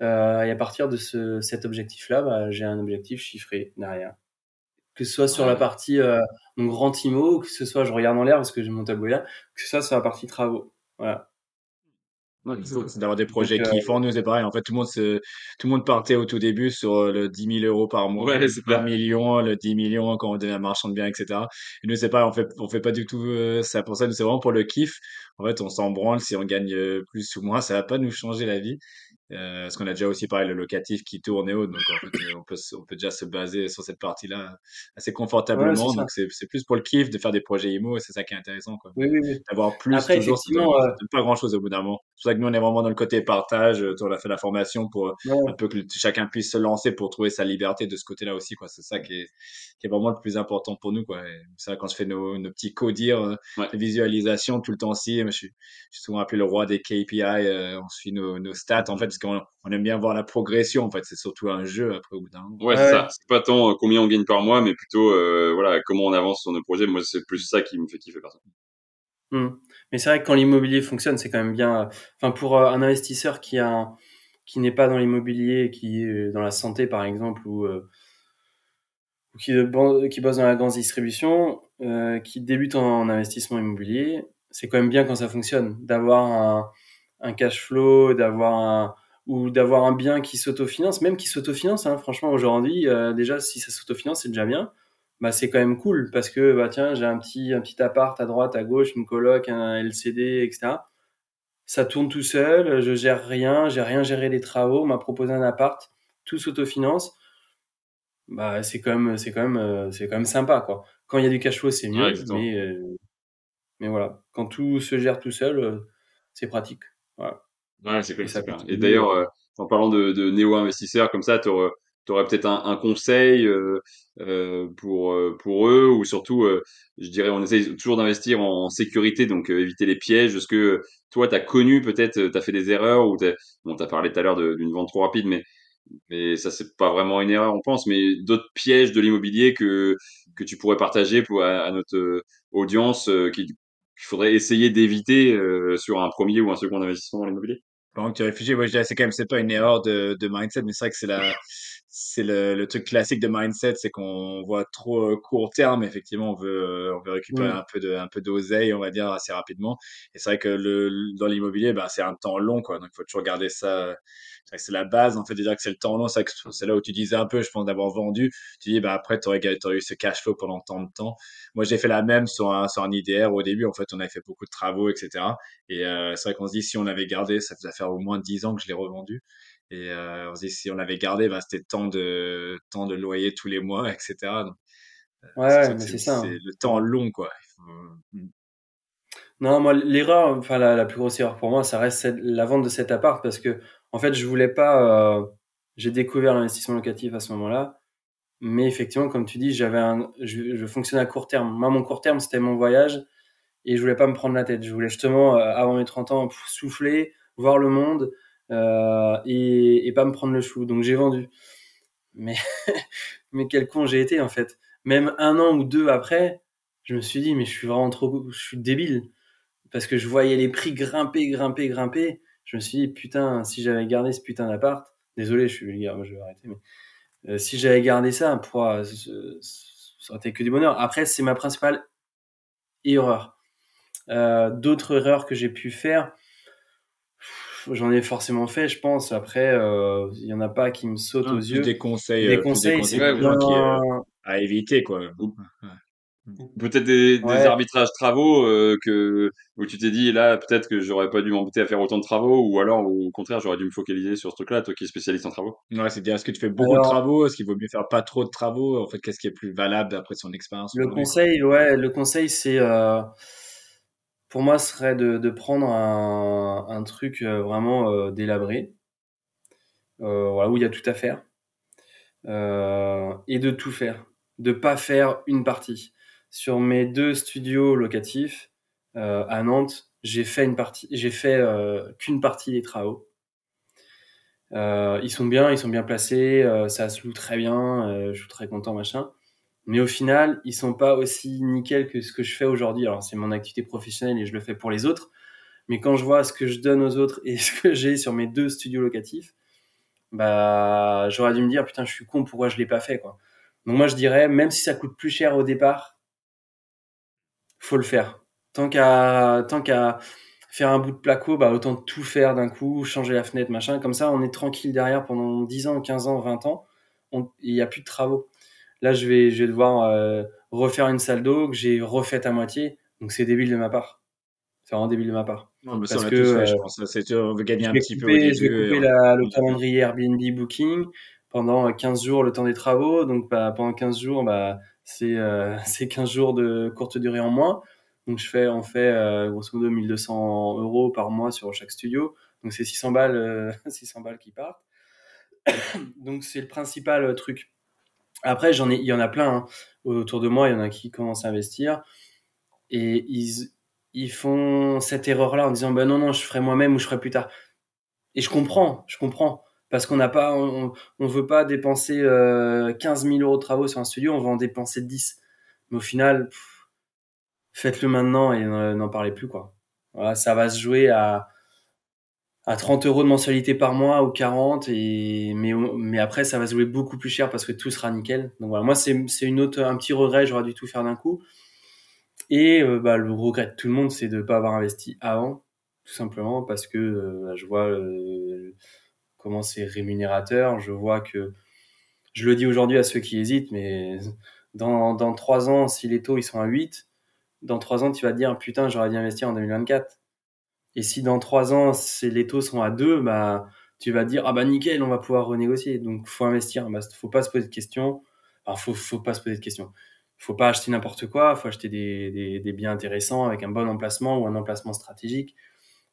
Euh, et à partir de ce, cet objectif-là, bah, j'ai un objectif chiffré derrière. Que ce soit sur la partie euh, mon grand IMO, que ce soit je regarde en l'air parce que j'ai mon tableau là, que ce soit sur la partie travaux. Voilà c'est d'avoir des projets qui font. Nous, c'est pareil. En fait, tout le monde se, tout le monde partait au tout début sur euh, le 10 000 euros par mois, ouais, le 1 million, le 10 millions quand on devient un marchand de biens, etc. Et nous, c'est pas, on fait, on fait pas du tout euh, ça pour ça. Nous, c'est vraiment pour le kiff. En fait, on s'en branle si on gagne euh, plus ou moins. Ça va pas nous changer la vie. Euh, parce qu'on a déjà aussi pareil le locatif qui tourne et autres, donc en fait, on peut on peut déjà se baser sur cette partie-là assez confortablement. Ouais, donc c'est c'est plus pour le kiff de faire des projets IMO et c'est ça qui est intéressant quoi. Oui, oui, oui. D'avoir plus Après, toujours, effectivement, euh... pas grand chose au bout d'un moment. C'est pour ça que nous on est vraiment dans le côté partage. On a fait la formation pour ouais. un peu que chacun puisse se lancer pour trouver sa liberté de ce côté-là aussi quoi. C'est ça qui est qui est vraiment le plus important pour nous quoi. C'est ça quand je fais nos, nos petits codir, euh, ouais. visualisation tout le temps ci, je suis, je suis souvent appelé le roi des KPI. Euh, on suit nos, nos stats en fait parce qu'on on aime bien voir la progression en fait. C'est surtout un jeu après au bout d'un moment. Ouais, c'est ça. C'est pas tant euh, combien on gagne par mois mais plutôt euh, voilà comment on avance sur nos projets. Moi c'est plus ça qui me fait kiffer personnellement mmh. mais c'est vrai que quand l'immobilier fonctionne c'est quand même bien enfin pour euh, un investisseur qui a qui n'est pas dans l'immobilier qui est dans la santé par exemple ou euh, qui, qui bosse dans la grande distribution euh, qui débute en, en investissement immobilier c'est quand même bien quand ça fonctionne. D'avoir un, un cash flow d'avoir un ou d'avoir un bien qui s'autofinance, même qui s'autofinance, hein, franchement aujourd'hui, euh, déjà si ça s'autofinance, c'est déjà bien. Bah c'est quand même cool parce que bah tiens j'ai un petit un petit appart à droite, à gauche, une coloc, un LCD, etc. Ça tourne tout seul, je gère rien, j'ai rien géré des travaux, on m'a proposé un appart, tout s'autofinance. Bah c'est quand même c'est quand même c'est quand même sympa quoi. Quand il y a du cash flow c'est mieux, ouais, mais euh, mais voilà, quand tout se gère tout seul, c'est pratique. Voilà. Ouais, c'est cool, super. Et d'ailleurs, en parlant de, de néo-investisseurs comme ça, tu aurais, peut-être un, un, conseil euh, euh, pour, pour eux ou surtout, euh, je dirais, on essaye toujours d'investir en, sécurité, donc éviter les pièges. Est-ce que toi, tu as connu peut-être, tu as fait des erreurs ou bon, tu as parlé tout à l'heure d'une vente trop rapide, mais, mais ça, c'est pas vraiment une erreur, on pense, mais d'autres pièges de l'immobilier que, que tu pourrais partager pour, à, notre audience qu'il faudrait essayer d'éviter sur un premier ou un second investissement dans l'immobilier? Pendant que tu réfléchis, moi je dirais c'est quand même c'est pas une erreur de, de mindset, mais c'est vrai que c'est la c'est le, le, truc classique de mindset, c'est qu'on voit trop euh, court terme. Effectivement, on veut euh, on veut récupérer un peu de un peu d'oseille, on va dire assez rapidement. Et c'est vrai que le dans l'immobilier, ben c'est un temps long quoi. Donc il faut toujours garder ça c'est la base en fait de dire que c'est le temps long c'est là où tu disais un peu je pense d'avoir vendu tu dis bah après tu aurais, eu ce cash flow pendant tant de temps moi j'ai fait la même sur un, sur un IDR au début en fait on avait fait beaucoup de travaux etc et euh, c'est vrai qu'on se dit si on avait gardé ça faisait faire au moins 10 ans que je l'ai revendu et euh, on se dit si on l'avait gardé bah, c'était tant de tant de loyer tous les mois etc Donc, euh, ouais, mais c'est ça c'est hein. le temps long quoi hmm. non moi l'erreur enfin la, la, plus grosse erreur pour moi ça reste la vente de cet appart parce que en fait, je voulais pas. Euh, j'ai découvert l'investissement locatif à ce moment-là, mais effectivement, comme tu dis, j'avais un, je, je fonctionnais à court terme. Moi, mon court terme, c'était mon voyage, et je voulais pas me prendre la tête. Je voulais justement, euh, avant mes 30 ans, souffler, voir le monde, euh, et, pas me prendre le chou. Donc j'ai vendu. Mais, mais quel con j'ai été en fait. Même un an ou deux après, je me suis dit, mais je suis vraiment trop, je suis débile. Parce que je voyais les prix grimper, grimper, grimper je me suis dit, putain, si j'avais gardé ce putain d'appart, désolé, je suis vulgaire, moi je vais arrêter, mais euh, si j'avais gardé ça, pour, ça aurait été que du bonheur. Après, c'est ma principale erreur. Euh, d'autres erreurs que j'ai pu faire, j'en ai forcément fait, je pense. Après, euh, il y en a pas qui me sautent aux yeux. Des conseils, des conseils, c'est à éviter, quoi. Peut-être des, des, arbitrages travaux euh, que où tu t'es dit là peut-être que j'aurais pas dû m'embêter à faire autant de travaux ou alors au contraire j'aurais dû me focaliser sur ce truc-là toi qui es spécialiste en travaux. Ouais, c'est dire est-ce que tu fais beaucoup de travaux, est-ce qu'il vaut mieux faire pas trop de travaux? En fait qu'est-ce qui est plus valable après son expérience? Le conseil ouais, le conseil c'est euh, pour moi serait de, de prendre un, un truc euh, vraiment euh, délabré voilà où il y a tout à faire et de tout faire, de pas faire une partie sur mes deux studios locatifs euh, à Nantes, j'ai fait une partie, j'ai fait euh, qu'une partie des travaux. Euh, ils sont bien, ils sont bien placés, ça se loue très bien, je suis très content machin. Mais au final, ils sont pas aussi nickel que ce que je fais aujourd'hui. Alors c'est mon activité professionnelle et je le fais pour les autres. Mais quand je vois ce que je donne aux autres et ce que j'ai sur mes deux studios locatifs, bah j'aurais dû me dire putain je suis con pourquoi je l'ai pas fait quoi. Donc moi je dirais même si ça coûte plus cher au départ, faut le faire. Tant qu'à tant qu'à faire un bout de placo, bah autant tout faire d'un coup, changer la fenêtre, machin. Comme ça, on est tranquille derrière pendant 10 ans, 15 ans, 20 ans. Il n'y a plus de travaux. Là, je vais, je vais devoir euh, refaire une salle d'eau que j'ai refaite à moitié. Donc c'est débile de ma part. C'est vraiment débile de ma part. Non, mais Parce ça, que fait, je pense. C'est, on veut gagner un petit peu. je vais couper la, le calendrier Airbnb Booking pendant 15 jours le temps des travaux. Donc bah, pendant 15 jours, bah, c'est euh, 15 jours de courte durée en moins. Donc je fais, on fait euh, grosso modo 1200 euros par mois sur chaque studio. Donc c'est 600 balles, 600 euh, balles qui partent. Donc c'est le principal euh, truc. Après, j'en ai, il y en a plein hein. autour de moi. Il y en a qui commencent à investir et ils, ils font cette erreur-là en disant ben non non, je ferai moi-même ou je ferai plus tard. Et je comprends, je comprends parce qu'on n'a pas, on, on, veut pas dépenser euh, 15 000 euros de travaux sur un studio, on va en dépenser 10. Mais au final, faites-le maintenant et n'en parlez plus quoi. Ça va se jouer à à 30 euros de mensualité par mois ou 40 et mais mais après ça va se jouer beaucoup plus cher parce que tout sera nickel. Donc voilà, moi c'est c'est une autre un petit regret, j'aurais dû tout faire d'un coup. Et euh, bah, le regret de tout le monde, c'est de pas avoir investi avant, tout simplement parce que euh, je vois euh, comment c'est rémunérateur. Je vois que, je le dis aujourd'hui à ceux qui hésitent, mais dans, dans 3 ans, si les taux ils sont à 8, dans 3 ans, tu vas te dire, putain, j'aurais dû investir en 2024. Et si dans 3 ans, les taux sont à 2, bah, tu vas dire, ah bah nickel, on va pouvoir renégocier. Donc, faut investir. Bah, faut pas se poser de questions. Alors, faut, faut pas se poser de questions. faut pas acheter n'importe quoi, faut acheter des, biens intéressants avec un bon emplacement ou un emplacement stratégique.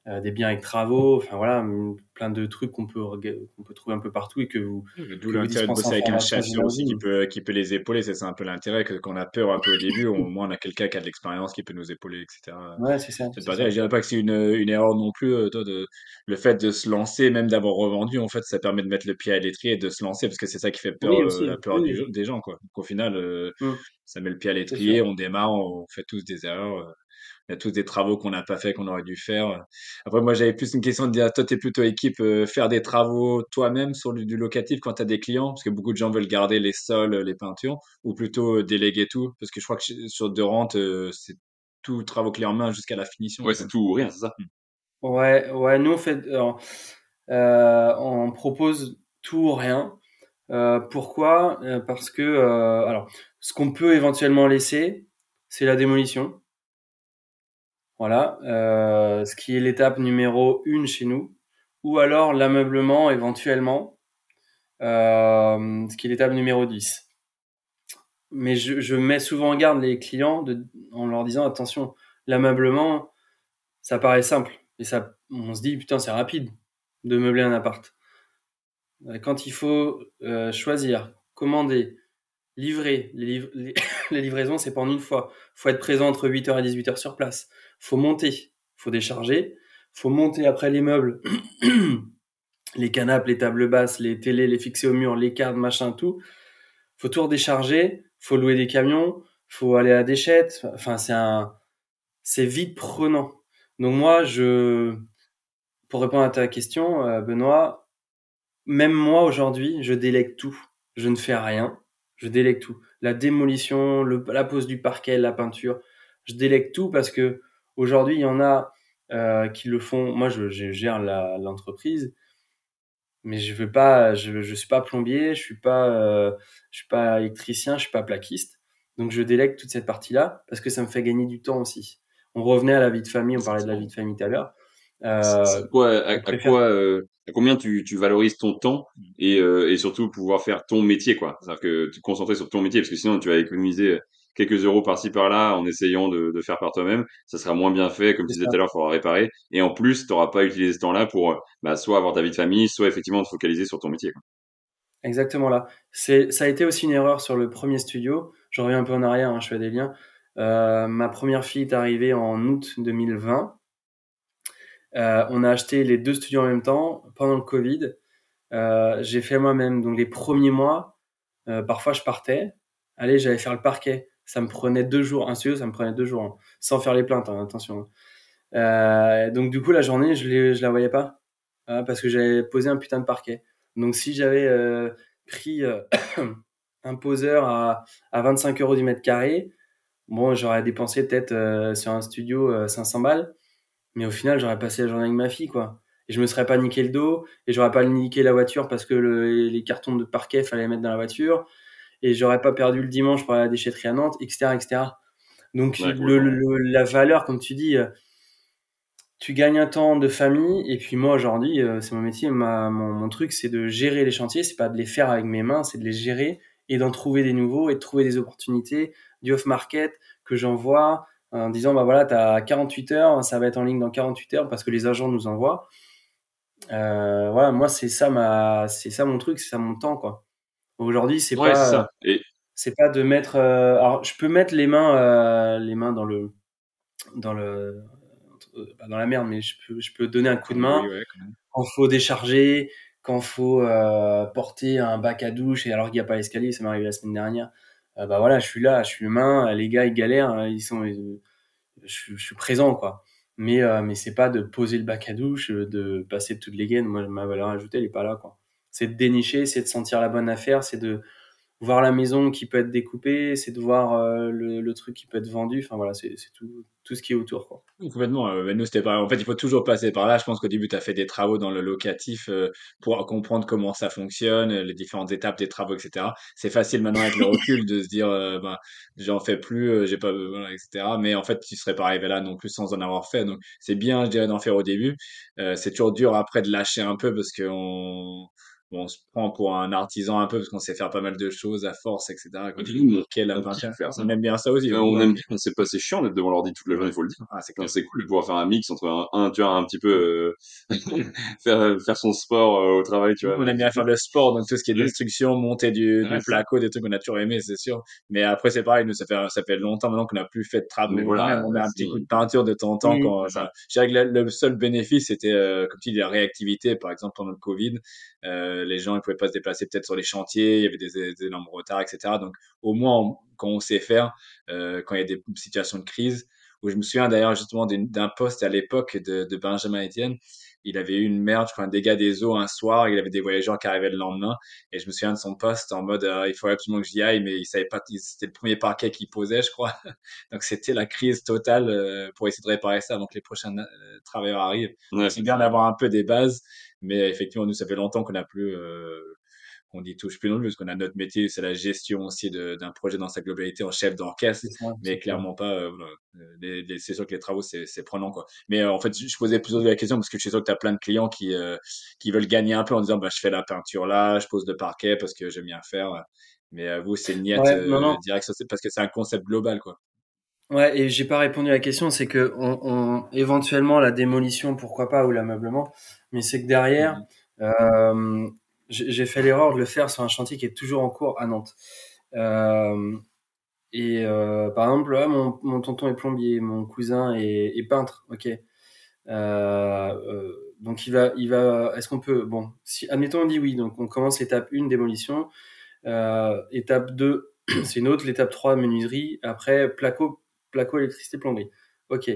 Euh, des biens avec travaux, enfin voilà, plein de trucs qu'on peut qu'on peut trouver un peu partout et que vous. D'où l'intérêt de bosser avec un chasseur aussi qui peut qui peut les épauler, c'est un peu l'intérêt que quand on a peur un peu au début, au moins on a quelqu'un qui a de l'expérience qui peut nous épauler, etc. Ouais, c'est ça. Je dirais pas que c'est une, une erreur non plus, euh, toi, de le fait de se lancer, même d'avoir revendu, en fait, ça permet de mettre le pied à l'étrier et de se lancer parce que c'est ça qui fait peur, euh, la peur des gens, quoi. Donc, au final, mmh. ça met le pied à l'étrier, on démarre, on fait tous des erreurs il y a tous des travaux qu'on n'a pas fait, qu'on aurait dû faire. Après, moi, j'avais plus une question de dire, toi, tu es plutôt équipe euh, faire des travaux toi-même sur du, locatif quand tu as des clients, parce que beaucoup de gens veulent garder les sols, les peintures, ou plutôt euh, déléguer tout, parce que je crois que sur De Rente, euh, c'est tout travaux clé en main jusqu'à la finition. Ouais, c'est tout ou rien, c'est ça? Hmm. Ouais, ouais, nous, on fait, on propose tout ou rien. pourquoi? Parce que, alors, ce qu'on peut éventuellement laisser, c'est la démolition. Voilà, euh, ce qui est l'étape numéro une chez nous, ou alors l'ameublement éventuellement, euh, ce qui est l'étape numéro 10. Mais je, je, mets souvent en garde les clients de, en leur disant attention, l'ameublement, ça paraît simple, et ça, on se dit putain c'est rapide de meubler un appart. Euh, quand il faut euh, choisir, commander, livrer, les, les, les livraisons c'est pas en une fois. Faut être présent entre 8h et 18h sur place faut monter, faut décharger, faut monter après les meubles, les canapes, les tables basses, les télés, les fixer au mur, les cartes, machin, tout. Faut tout redécharger, faut louer des camions, faut aller à la déchette. Enfin, c'est un, c'est vite prenant. Donc moi, je, pour répondre à ta question, euh, Benoît, même moi aujourd'hui, je délègue tout. Je ne fais rien. Je délègue tout. La démolition, le, la pose du parquet, la peinture, je délègue tout parce que Aujourd'hui, il y en a euh, qui le font. Moi, je, gère l'entreprise, mais je veux pas. Je, je suis pas plombier, je suis pas, euh, je suis pas électricien, je suis pas plaquiste. Donc, je délègue toute cette partie-là parce que ça me fait gagner du temps aussi. On revenait à la vie de famille, on parlait de la vie de famille tout à l'heure. Euh, quoi, à, quoi, euh, à combien tu, tu valorises ton temps et, euh, et surtout pouvoir faire ton métier, quoi. C'est-à-dire que te concentrer sur ton métier, parce que sinon tu vas économiser quelques euros par-ci par-là en essayant de, de faire par toi-même, ça sera moins bien fait. Comme tu disais tout à l'heure, il faudra réparer. Et en plus, tu n'auras pas utilisé ce temps-là pour bah, soit avoir ta vie de famille, soit effectivement te focaliser sur ton métier. Quoi. Exactement là. C'est, ça a été aussi une erreur sur le premier studio. Je reviens un peu en arrière, hein, je fais des liens. Ma première fille est arrivée en août 2020. Euh, on a acheté les deux studios en même temps pendant le Covid. Euh, j'ai fait moi-même. Donc les premiers mois, euh, parfois je partais. Allez, j'allais faire le parquet ça me prenait deux jours. Un studio, ça me prenait deux jours, hein. sans faire les plaintes, hein, attention. Hein. Donc du coup, la journée, je, je la voyais pas parce que j'avais posé un putain de parquet. Donc si j'avais pris un poseur à, à 25 euros du mètre carré, bon, j'aurais dépensé peut-être sur un studio 500 balles, mais au final, j'aurais passé la journée avec ma fille, quoi. Et je me serais pas niqué le dos, et j'aurais pas niqué la voiture parce que les cartons de parquet fallait mettre dans la voiture et j'aurais pas perdu le dimanche pour la déchetterie à Nantes, etc., etc. Donc le, la valeur, comme tu dis, euh, tu gagnes un temps de famille et puis moi aujourd'hui, euh, c'est mon métier, ma, mon, mon truc, c'est de gérer les chantiers, c'est pas de les faire avec mes mains, c'est de les gérer et d'en trouver des nouveaux et de trouver des opportunités, du off market que j'envoie en disant bah voilà, tu as 48 heures, ça va être en ligne dans 48 heures parce que les agents nous envoient. Euh, voilà, moi c'est ça ma c'est ça mon truc, c'est ça mon temps quoi. Aujourd'hui, c'est pas c'est pas de mettre euh, alors je peux mettre les mains euh, les mains dans le dans le pas dans la merde mais je peux je peux donner un coup de main quand il faut décharger quand faut euh, porter un bac à douche et alors qu'il n'y a pas l'escalier ça m'est arrivé la semaine dernière bah voilà je suis là je suis humain les gars ils galèrent hein, ils sont je, suis présent quoi. Mais mais c'est pas de poser le bac à douche de passer toutes les gaines. Moi ma valeur ajoutée elle est pas là quoi. C'est de dénicher, c'est de sentir la bonne affaire, c'est de voir la maison qui peut être découpée, c'est de voir euh, le, truc qui peut être vendu. Enfin voilà, c'est tout, tout ce qui est autour. Quoi. Complètement. Euh, nous, c'était pas. En fait, il faut toujours passer par là. Je pense qu'au début, tu as fait des travaux dans le locatif euh, pour comprendre comment ça fonctionne, les différentes étapes des travaux, etc. C'est facile maintenant avec le recul de se dire, ben, j'en fais plus, j'ai pas besoin, etc. Mais en fait, tu serais pas arrivé là non plus sans en avoir fait. Donc, c'est bien, je dirais, d'en faire au début. c'est toujours dur après de lâcher un peu parce qu'on on se prend pour un artisan un peu parce qu'on sait faire pas mal de choses à force, etc. Quand Et nous, quel on faire ça. On aime bien ça aussi. Euh, on aime bien, c'est pas c'est chiant d'être devant l'ordi toute la journée, faut le dire. Ah, c'est cool de pouvoir faire un mix entre un, un tu vois, un petit peu euh, faire faire son sport euh, au travail, tu vois. On aime bien faire le sport, donc tout ce qui est destruction, monter du, Ouais, du placo, des trucs qu'on a toujours aimé, c'est sûr. Mais après, c'est pareil, nous, ça fait, ça fait longtemps maintenant qu'on n'a plus fait de travaux. Mais voilà, on met un petit coup de peinture de temps en temps Oui, quand, enfin, je dirais que le, le seul bénéfice, c'était, euh, comme tu dis, la réactivité. Par exemple, pendant le Covid, euh, les gens, ils pouvaient pas se déplacer peut-être sur les chantiers, il y avait des, des énormes retards, etc. Donc, au moins, on- quand on sait faire, euh, quand il y a des situations de crise, où je me souviens d'ailleurs justement d'un poste à l'époque de, de Benjamin Etienne, il avait eu une merde, je crois, un dégât des eaux un soir, il avait des voyageurs qui arrivaient le lendemain, et je me souviens de son poste en mode, euh, il faut absolument que j'y aille, mais il savait pas, c'était le premier parquet qu'il posait, je crois. Donc c'était la crise totale euh, pour essayer de réparer ça avant que les prochains euh, travailleurs arrivent. Ouais, C'est bien d'avoir un peu des bases, mais effectivement, nous, ça fait longtemps qu'on n'a plus, euh, qu'on n'y touche plus non plus, parce qu'on a notre métier, c'est la gestion aussi d'un projet dans sa globalité en chef d'orchestre, mais clairement pas, euh, voilà. Euh, les- les- c'est sûr que les travaux, c'est prenant, quoi. Mais euh, en fait, je posais plutôt la question parce que je suis sûr que tu as plein de clients qui, euh, qui veulent gagner un peu en disant, bah, je fais la peinture là, je pose le parquet parce que j'aime bien faire. Mais à vous, c'est niette Ouais, non, euh, non. direct, c'est parce que c'est un concept global, quoi. Ouais, et j'ai pas répondu à la question, c'est que on, on- éventuellement la démolition, pourquoi pas, ou l'ameublement, mais c'est que derrière, euh, j'ai fait l'erreur de le faire sur un chantier qui est toujours en cours à Nantes. Euh, et euh, par exemple, là, mon, mon tonton est plombier, mon cousin est, peintre, ok. Euh, euh, donc il va, il va. Est-ce qu'on peut, bon, admettons on dit oui, donc on commence l'étape 1, démolition. Euh, étape 2, c'est une autre. L'étape 3, menuiserie. Après, placo, placo, électricité, plomberie. Ok.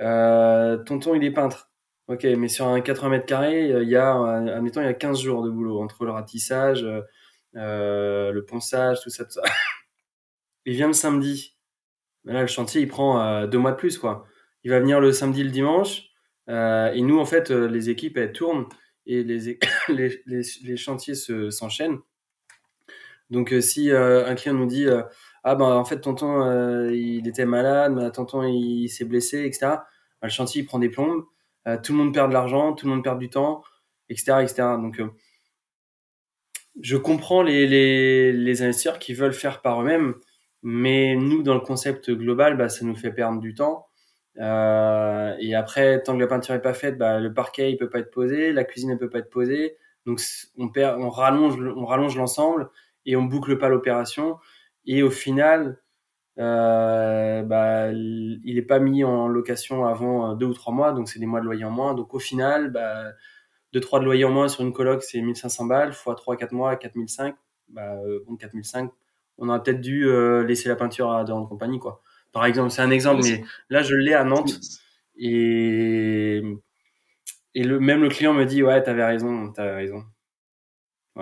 Euh, tonton, il est peintre. Ok, mais sur un 80 mètres carrés, euh, il y a, euh, admettons, il y a 15 jours de boulot entre le ratissage, euh, le ponçage, tout ça. Il vient le samedi. Là, le chantier, il prend deux mois de plus, quoi. Il va venir le samedi, le dimanche. et nous, en fait, les équipes, elles tournent et les, les, les, les chantiers se, s'enchaînent. Donc, si un client nous dit Ah, ben, en fait, tonton, il était malade, ben, tonton, il, s'est blessé, etc., ben, le chantier, il prend des plombes. Euh, tout le monde perd de l'argent, tout le monde perd du temps, etc., etc. Donc, euh, je comprends les, les, les investisseurs qui veulent faire par eux-mêmes, mais nous, dans le concept global, bah, ça nous fait perdre du temps. Euh, et après, tant que la peinture est pas faite, bah, le parquet il peut pas être posé, la cuisine ne peut pas être posée. Donc on perd, on rallonge, on rallonge l'ensemble et on boucle pas l'opération. Et au final, euh, bah, il est pas mis en location avant euh, deux ou trois mois, donc c'est des mois de loyer en moins. Donc au final, bah, deux trois de loyer en moins sur une coloc, c'est 1500 balles, fois 3 4 mois, 4005. Bah, euh, bon, 4005, on aurait peut-être dû euh, laisser la peinture à de compagnie, quoi. Par exemple, c'est un exemple, mais là, je l'ai à Nantes et, et le, même le client me dit, ouais, t'avais raison, t'avais raison.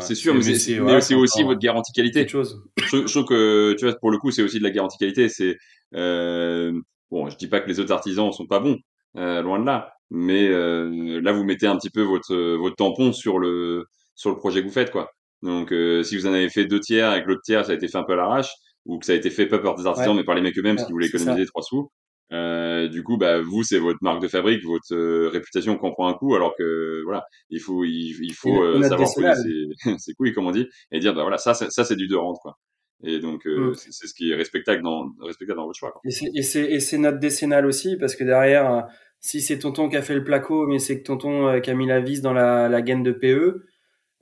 C'est sûr, mais c'est aussi votre garantie qualité. chose. je, je trouve que tu vois pour le coup c'est aussi de la garantie qualité c'est euh, bon je dis pas que les autres artisans sont pas bons euh, loin de là mais euh, là vous mettez un petit peu votre votre tampon sur le sur le projet que vous faites quoi donc euh, si vous en avez fait deux tiers et que l'autre tiers ça a été fait un peu à l'arrache ou que ça a été fait pas par des artisans Ouais. mais par les mecs eux-mêmes Ouais, qui voulaient économiser trois sous euh, du coup bah vous c'est votre marque de fabrique votre euh, réputation qui en prend un coup alors que voilà il faut il, il faut euh, savoir poser décennale. ses, ses couilles comme on dit et dire bah voilà ça c'est- ça c'est du de rente quoi et donc euh, Mm. c'est ce qui est respectable dans respectable dans votre choix quoi. Et c'est- Et c'est et c'est notre décennale aussi, parce que derrière, euh, si c'est tonton qui a fait le placo, mais c'est que tonton euh, qui a mis la vis dans la, la gaine de PE,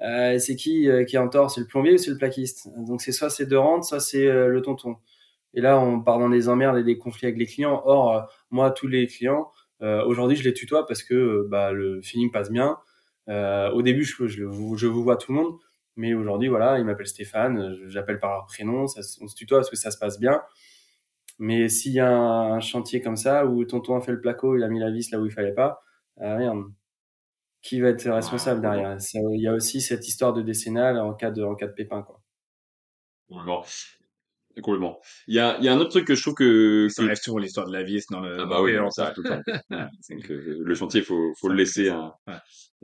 euh, c'est qui euh, qui est en tort? C'est le plombier ou c'est le plaquiste? Donc c'est soit c'est de rente, soit c'est euh, le tonton. Et là, on part dans des emmerdes et des conflits avec les clients. Or, euh, moi, tous les clients, euh, aujourd'hui, je les tutoie parce que euh, bah, le feeling passe bien. Euh, au début, je, je, je vous vois tout le monde, mais aujourd'hui, voilà, ils m'appellent Stéphane, j'appelle par leur prénom, ça, on se tutoie parce que ça se passe bien. Mais s'il y a un, chantier comme ça où tonton a fait le placo, il a mis la vis là où il fallait pas, ah merde, qui va être responsable derrière? Il y a aussi cette histoire de décennale en cas de, en cas de pépin, quoi. Complètement. Complètement. Il y a, il y a un autre truc que je trouve que, Ça enlève toujours l'histoire de la vis dans le. ah dans bah le oui, vélo, ça tout le temps. Donc, euh, le chantier, faut, faut le laisser à, Ouais.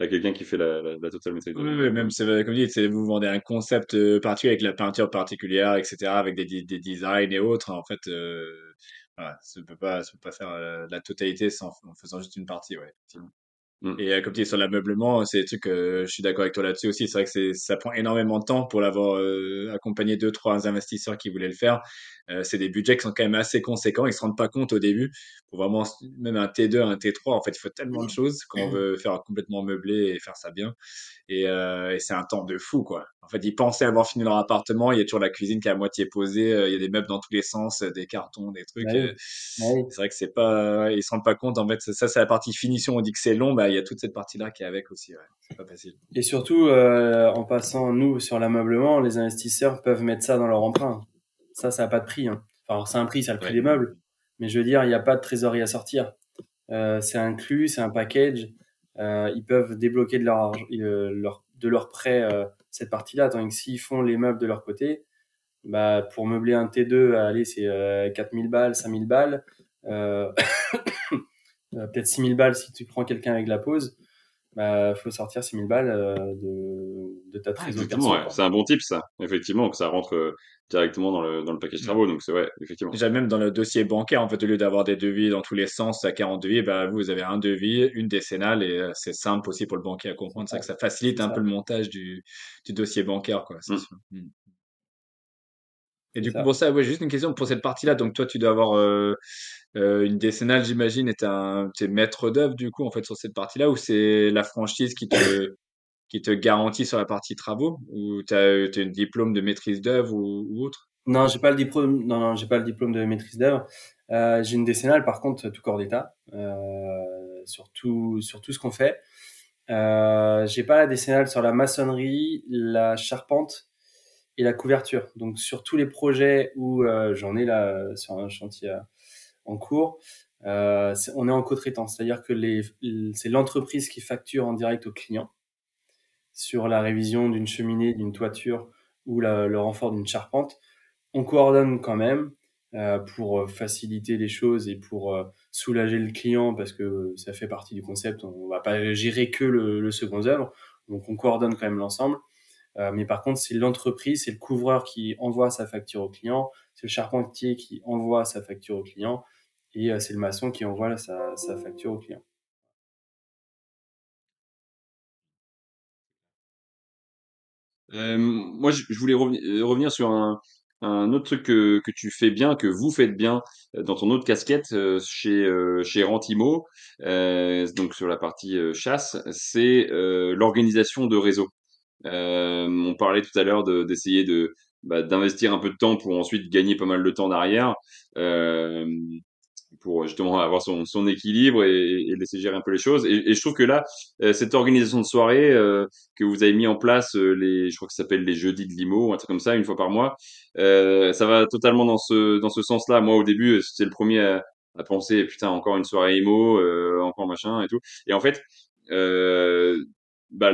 à quelqu'un qui fait la, la, la totale maîtrise. Oui, oui, même c'est comme dit, c'est vous vendez un concept euh, particulier avec la peinture particulière, etc., avec des, des, des designs et autres. En fait, euh, voilà, ça peut pas, ça peut pas faire euh, la totalité sans, en faisant juste une partie, ouais. Mmh. Et euh, comme tu dis sur l'ameublement, c'est des trucs, je suis d'accord avec toi là-dessus aussi. C'est vrai que c'est, ça prend énormément de temps pour l'avoir accompagné deux, trois investisseurs qui voulaient le faire. Euh, c'est des budgets qui sont quand même assez conséquents. Ils se rendent pas compte au début. Pour vraiment, même un T2, un T3, en fait, il faut tellement de choses quand on veut faire complètement meubler et faire ça bien. Et, euh, et c'est un temps de fou, quoi. En fait, ils pensaient avoir fini leur appartement. Il y a toujours la cuisine qui est à moitié posée. Euh, il y a des meubles dans tous les sens, des cartons, des trucs. C'est vrai que c'est pas, ils se rendent pas compte. En fait, ça, c'est la partie finition. On dit que c'est long. Bah, il y a toute cette partie-là qui est avec aussi. Ouais. C'est pas facile. Et surtout, euh, en passant, nous, sur l'ameublement, les investisseurs peuvent mettre ça dans leur emprunt. Ça, ça n'a pas de prix. Hein. Enfin, c'est un prix, c'est le prix des meubles. Mais je veux dire, il n'y a pas de trésorerie à sortir. Euh, c'est inclus, c'est un package. Euh, ils peuvent débloquer de leur, euh, leur de leur prêt euh, cette partie-là. Tandis que s'ils font les meubles de leur côté, bah, pour meubler un T2, allez, c'est 4000 balles, 5000 balles. peut-être 6000 balles si tu prends quelqu'un avec la pause bah faut sortir 6000 balles de, de ta ah, trésorerie. effectivement, c'est un bon type ça. Effectivement, que ça rentre directement dans le, dans le package travaux. Donc, c'est ouais, effectivement. Déjà, même dans le dossier bancaire, en fait, au lieu d'avoir des devis dans tous les sens à 40 devis, bah, vous, avez un devis, une décennale et euh, c'est simple aussi pour le banquier à comprendre. Ça que ça facilite un peu le montage du, du dossier bancaire, quoi. Mmh. Mmh. Et du coup, pour ça, ouais, juste une question pour cette partie-là. Donc, toi, tu dois avoir euh, euh, une décennale, j'imagine, et tu es maître d'œuvre, du coup, en fait, sur cette partie-là, ou c'est la franchise qui te, qui te garantit sur la partie travaux ou tu as, un diplôme de maîtrise d'œuvre ou, autre? Non, j'ai pas le diplôme. Non, non, j'ai pas le diplôme de maîtrise d'œuvre. Euh, j'ai une décennale, par contre, tout corps d'état euh, sur tout sur tout ce qu'on fait. Euh, j'ai pas la décennale sur la maçonnerie, la charpente et la couverture. Donc sur tous les projets où euh, j'en ai là sur un chantier euh, en cours, euh, on est en co-traitance, c'est-à-dire que c'est l'entreprise qui facture en direct au client sur la révision d'une cheminée, d'une toiture ou le renfort d'une charpente. On coordonne quand même euh, pour euh, faciliter les choses et pour euh, soulager le client parce que ça fait partie du concept. On va pas gérer que le, le second œuvre, donc on coordonne quand même l'ensemble. Mais par contre, c'est l'entreprise, c'est le couvreur qui envoie sa facture au client, c'est le charpentier qui envoie sa facture au client et c'est le maçon qui envoie sa, sa facture au client. Euh, moi, je, voulais euh, revenir sur un, un autre truc que, que, tu fais bien, que vous faites bien euh, dans ton autre casquette chez, chez Rentimo, donc sur la partie chasse, c'est l'organisation de réseau. On parlait tout à l'heure d'essayer de, bah, d'investir un peu de temps pour ensuite gagner pas mal de temps derrière pour justement avoir son, son équilibre et, et, laisser gérer un peu les choses. Et, je trouve que là, euh, cette organisation de soirée euh, que vous avez mis en place, euh, les, je crois que ça s'appelle les jeudis de limo, un truc comme ça, une fois par mois, ça va totalement dans ce dans ce sens-là. Moi, au début, c'était le premier à, à, penser, putain, encore une soirée emo, encore machin et tout. Et en fait, bah,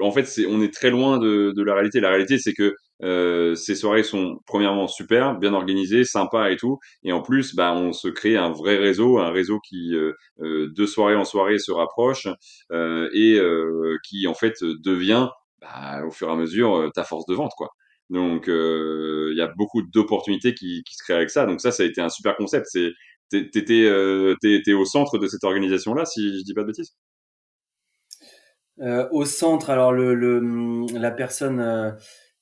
en fait, c'est, on est très loin de, de la réalité. La réalité, c'est que euh, ces soirées sont premièrement super, bien organisées, sympas et tout, et en plus, bah, on se crée un vrai réseau, un réseau qui euh, euh de soirée en soirée se rapproche euh, et euh, qui en fait devient, bah, au fur et à mesure, ta force de vente, quoi. Donc, il y a beaucoup d'opportunités qui, qui, se créent avec ça. Donc ça, ça a été un super concept. C'est t'étais t'étais au centre de cette organisation là, si je dis pas de bêtises? Euh, au centre, alors le, le la personne euh,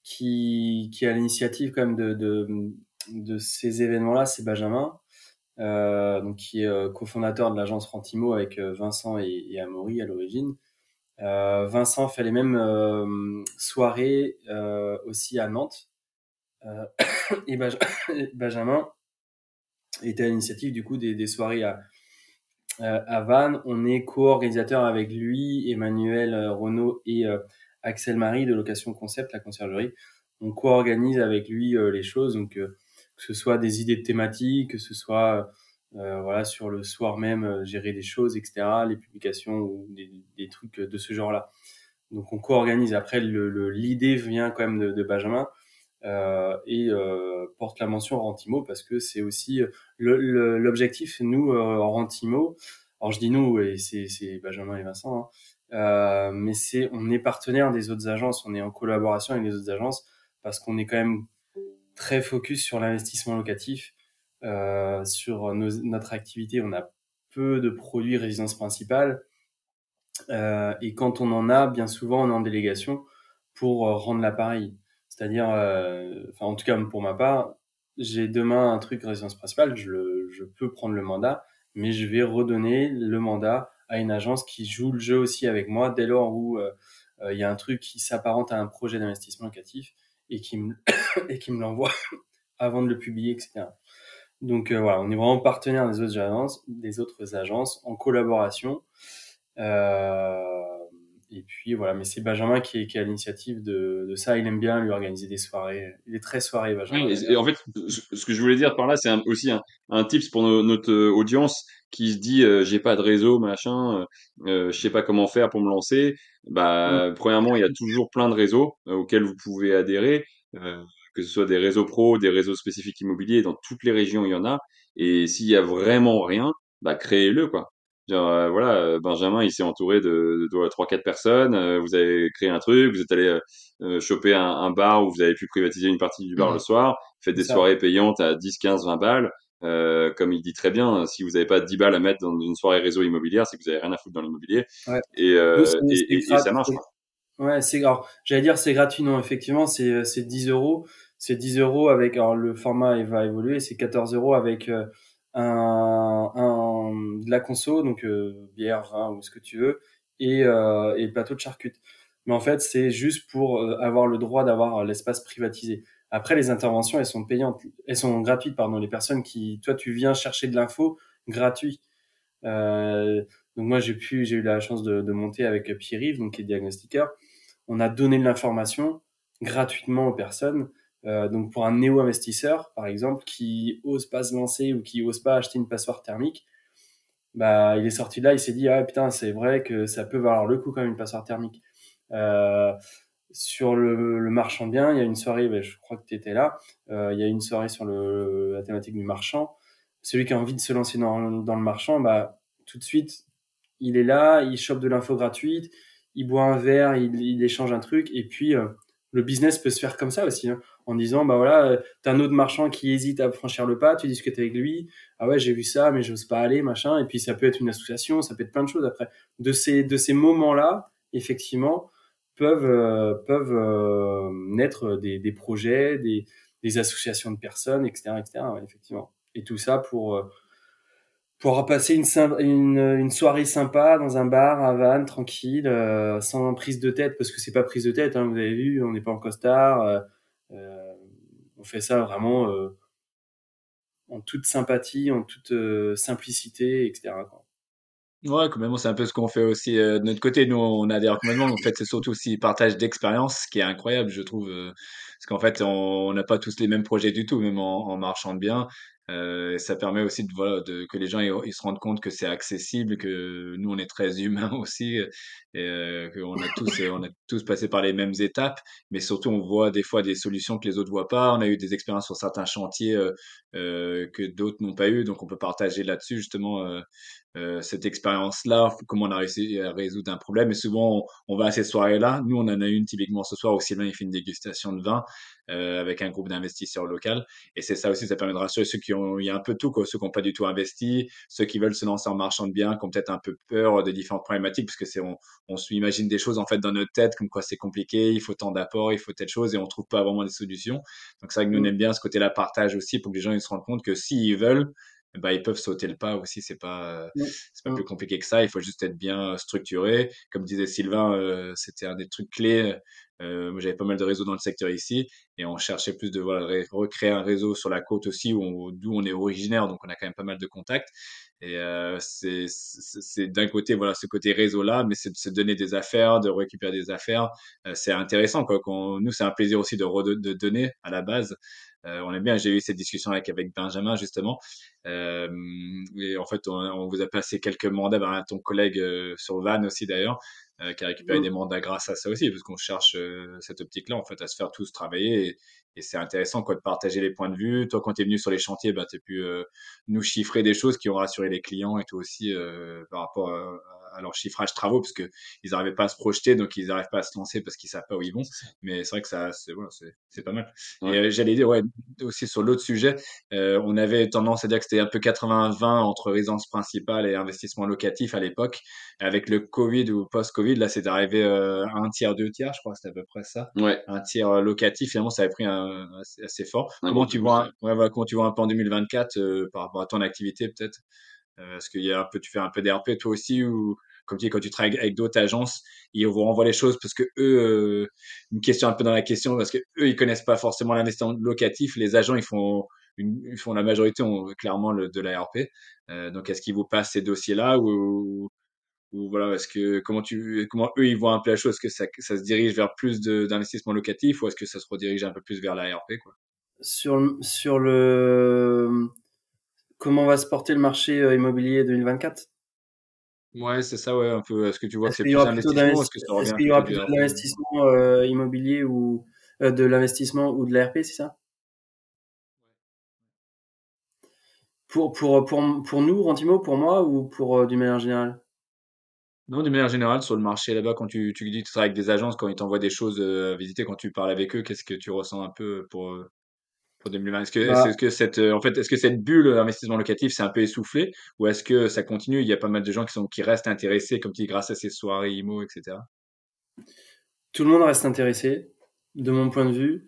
qui, qui a l'initiative quand même de, de, de ces événements-là, c'est Benjamin, euh, donc qui est euh, cofondateur de l'agence Rentimo avec Vincent et, et Amaury à l'origine. Vincent fait les mêmes soirées aussi à Nantes. et Benjamin était à l'initiative du coup des, des soirées à, euh, à Vannes. On est co-organisateur avec lui, Emmanuel euh, Renault et euh, Axel Marie de Location Concept, la conciergerie. On co-organise avec lui les choses, donc que ce soit des idées de thématiques, que ce soit voilà sur le soir même gérer des choses, etc., les publications ou des, des trucs de ce genre-là. Donc on co-organise. Après, l'idée vient quand même de, de Benjamin. Euh, et euh, porte la mention Rentimo parce que c'est aussi l'objectif, nous, euh, Rentimo, alors je dis nous, et c'est Benjamin et Vincent, hein, mais c'est on est partenaire des autres agences, on est en collaboration avec les autres agences parce qu'on est quand même très focus sur l'investissement locatif, sur nos, notre activité. On a peu de produits résidence principale et quand on en a, bien souvent, on est en délégation pour rendre l'appareil. C'est-à-dire, enfin, en tout cas, pour ma part, j'ai demain un truc résidence principale, je, peux prendre le mandat, mais je vais redonner le mandat à une agence qui joue le jeu aussi avec moi dès lors où il y a un truc qui s'apparente à un projet d'investissement locatif et qui me, l'envoie avant de le publier, etc. Donc euh, voilà, on est vraiment partenaire des autres agences, des autres agences en collaboration. Euh, et puis voilà, mais c'est Benjamin qui est, qui a l'initiative de, de, ça. Il aime bien lui organiser des soirées. Il est très soirée, Benjamin. et, en fait, ce que je voulais dire par là, c'est aussi un, un tips pour notre audience qui se dit euh, j'ai pas de réseau, machin, euh, je sais pas comment faire pour me lancer. Bah, mm. premièrement, il y a toujours plein de réseaux auxquels vous pouvez adhérer que ce soit des réseaux pro, des réseaux spécifiques immobiliers, dans toutes les régions, il y en a. Et s'il y a vraiment rien, bah, créez-le, quoi. Genre, euh, voilà, euh, Benjamin, il s'est entouré de, de, 3-4 personnes, euh, vous avez créé un truc, vous êtes allé choper un, un, bar où vous avez pu privatiser une partie du bar mmh. le soir, faites des soirées payantes à 10, 15, 20 balles. comme il dit très bien, si vous n'avez pas 10 balles à mettre dans une soirée réseau immobilière, c'est que vous avez rien à foutre dans l'immobilier. Ouais. Et, et, et, ça marche. Ouais, c'est grave. J'allais dire c'est gratuit, non, effectivement, c'est, c'est 10 euros. C'est 10 euros avec, alors le format il va évoluer, c'est 14 euros avec un, de la conso, donc euh, bière, vin ou ce que tu veux, et, euh, et plateau de charcutes. Mais en fait, c'est juste pour euh, avoir le droit d'avoir l'espace privatisé. Après, les interventions, elles sont payantes, elles sont gratuites, pardon. Les personnes qui, toi, tu viens chercher de l'info gratuit. Euh, donc moi, j'ai pu, j'ai eu la chance de, de monter avec Pierre-Yves, donc qui est diagnostiqueur on a donné de l'information gratuitement aux personnes. Euh, donc pour un néo-investisseur, par exemple, qui ose pas se lancer ou qui ose pas acheter une passoire thermique, bah il est sorti de là, il s'est dit ah putain c'est vrai que ça peut valoir le coup quand même une passoire thermique. Euh, sur le, marchand bien, il y a une soirée, bah, je crois que tu étais là, euh, il y a une soirée sur le, la thématique du marchand. Celui qui a envie de se lancer dans, dans le marchand, bah tout de suite, il est là, il chope de l'info gratuite, il boit un verre, il, échange un truc, et puis le business peut se faire comme ça aussi, hein, en disant bah voilà, euh, t'as un autre marchand qui hésite à franchir le pas, tu discutes avec lui, ah ouais j'ai vu ça, mais j'ose pas aller, machin, et puis ça peut être une association, ça peut être plein de choses après. De ces de ces moments-là, effectivement, peuvent euh, peuvent naître des, des projets, des, des associations de personnes, etc., etc. effectivement. Et tout ça pour pour passer une, soirée sympa dans un bar à Vannes, tranquille, euh, sans prise de tête, parce que c'est pas prise de tête, hein, vous avez vu, on n'est pas en costard. Euh, euh, on fait ça vraiment en toute sympathie, en toute simplicité, etc. Quoi. Ouais, même, c'est un peu ce qu'on fait aussi de notre côté. Nous, on adhère complètement. En fait, c'est surtout aussi partage d'expérience, ce qui est incroyable, je trouve. Parce qu'en fait, on n'a pas tous les mêmes projets du tout, même en, en marchant bien. Euh, ça permet aussi de, voilà, de, que les gens ils, se rendent compte que c'est accessible, que nous on est très humains aussi, et euh, qu'on a tous on a tous passé par les mêmes étapes, mais surtout on voit des fois des solutions que les autres voient pas. On a eu des expériences sur certains chantiers euh, euh que d'autres n'ont pas eu, donc on peut partager là-dessus justement euh, euh, cette expérience-là, comment on a réussi à résoudre un problème. Et souvent, on, va à ces soirées-là. Nous, on en a une typiquement ce soir où Sylvain il fait une dégustation de vin euh, avec un groupe d'investisseurs local. Et c'est ça aussi, ça permet de rassurer ceux qui ont, il y a un peu tout, quoi, ceux qui n'ont pas du tout investi, ceux qui veulent se lancer en marchand de biens, qui ont peut-être un peu peur de différentes problématiques, parce que c'est, on, on s'imagine des choses en fait dans notre tête, comme quoi c'est compliqué, il faut tant d'apports, il faut telle chose, et on trouve pas vraiment des solutions. Donc c'est vrai que nous on mmh. aime bien ce côté-là partage aussi pour que les gens ils se rendent compte que s'ils veulent, bah, ils peuvent sauter le pas aussi. C'est pas, c'est pas plus compliqué que ça. Il faut juste être bien structuré. Comme disait Sylvain, euh, c'était un des trucs clés. Euh, j'avais pas mal de réseaux dans le secteur ici et on cherchait plus de voilà, recréer un réseau sur la côte aussi où d'où on est originaire, donc on a quand même pas mal de contacts. Et euh, c'est d'un côté voilà ce côté réseau là, mais c'est de se donner des affaires, de récupérer des affaires. Euh, c'est intéressant quoi. Quand, nous c'est un plaisir aussi de, de donner à la base. Euh, on aime bien. J'ai eu cette discussion avec avec Benjamin justement. Euh, et en fait, on, vous a passé quelques mandats. Ben, ton collègue euh, sur Van aussi d'ailleurs, qui a récupéré mmh. des mandats grâce à ça aussi, parce qu'on cherche cette optique-là en fait à se faire tous travailler. Et, et c'est intéressant quoi de partager les points de vue. Toi, quand tu es venu sur les chantiers, ben, tu as pu nous chiffrer des choses qui ont rassuré les clients et toi aussi par rapport à, à, leur chiffrage travaux parce que ils n'arrivaient pas à se projeter, donc ils n'arrivent pas à se lancer parce qu'ils savent pas où ils vont. Mais c'est vrai que ça, c'est voilà, c'est pas mal. Et euh, j'allais dire, ouais, aussi sur l'autre sujet, euh, on avait tendance à dire que c'était un peu 80-20 entre résidence principale et investissement locatif à l'époque. Avec le Covid ou post-Covid, là, c'est arrivé euh, un tiers, deux tiers, je crois, c'était à peu près ça. Ouais. Un tiers locatif, finalement, ça avait pris un, assez, fort. comment, tu vois, ouais, voilà, comment tu vois un peu en 2024 euh, par rapport à ton activité, peut-être? euh, Est-ce qu'il y a un peu, tu fais un peu d'RP toi aussi ou comme tu dis, quand tu travailles avec d'autres agences, ils vous renvoient les choses parce que eux, euh, une question un peu dans la question, parce que eux, ils connaissent pas forcément l'investissement locatif. Les agents, ils font, ils font la majorité, clairement de l'ARP. Euh, donc, est-ce qu'ils vous passent ces dossiers-là ou, ou voilà, est-ce que comment tu, comment eux ils voient un peu la chose? Est-ce que ça, ça se dirige vers plus d'investissement locatif ou est-ce que ça se redirige un peu plus vers l'ARP quoi? Sur sur le comment va se porter le marché euh, immobilier 2024 Ouais, c'est ça, ouais, un peu. Est-ce que tu vois que c'est plus d'investissement Est-ce qu'il y aura plutôt de l'investissement euh, immobilier ou euh, de l'investissement ou de l'ARP, c'est ça? Pour, pour, pour, pour nous, Rentimo, pour moi ou pour euh, d'une manière générale? Non, d'une manière générale, sur le marché là-bas, quand tu, tu dis que tu travailles avec des agences, quand ils t'envoient des choses à visiter, quand tu parles avec eux, qu'est-ce que tu ressens un peu pour, pour 2020 Est-ce que, bah que cette, euh, en fait, est-ce que cette bulle investissement locatif c'est un peu essoufflé ou est-ce que ça continue? Il y a pas mal de gens qui sont qui restent intéressés, comme tu dis, grâce à ces soirées IMO, etc. Tout le monde reste intéressé, de mon point de vue,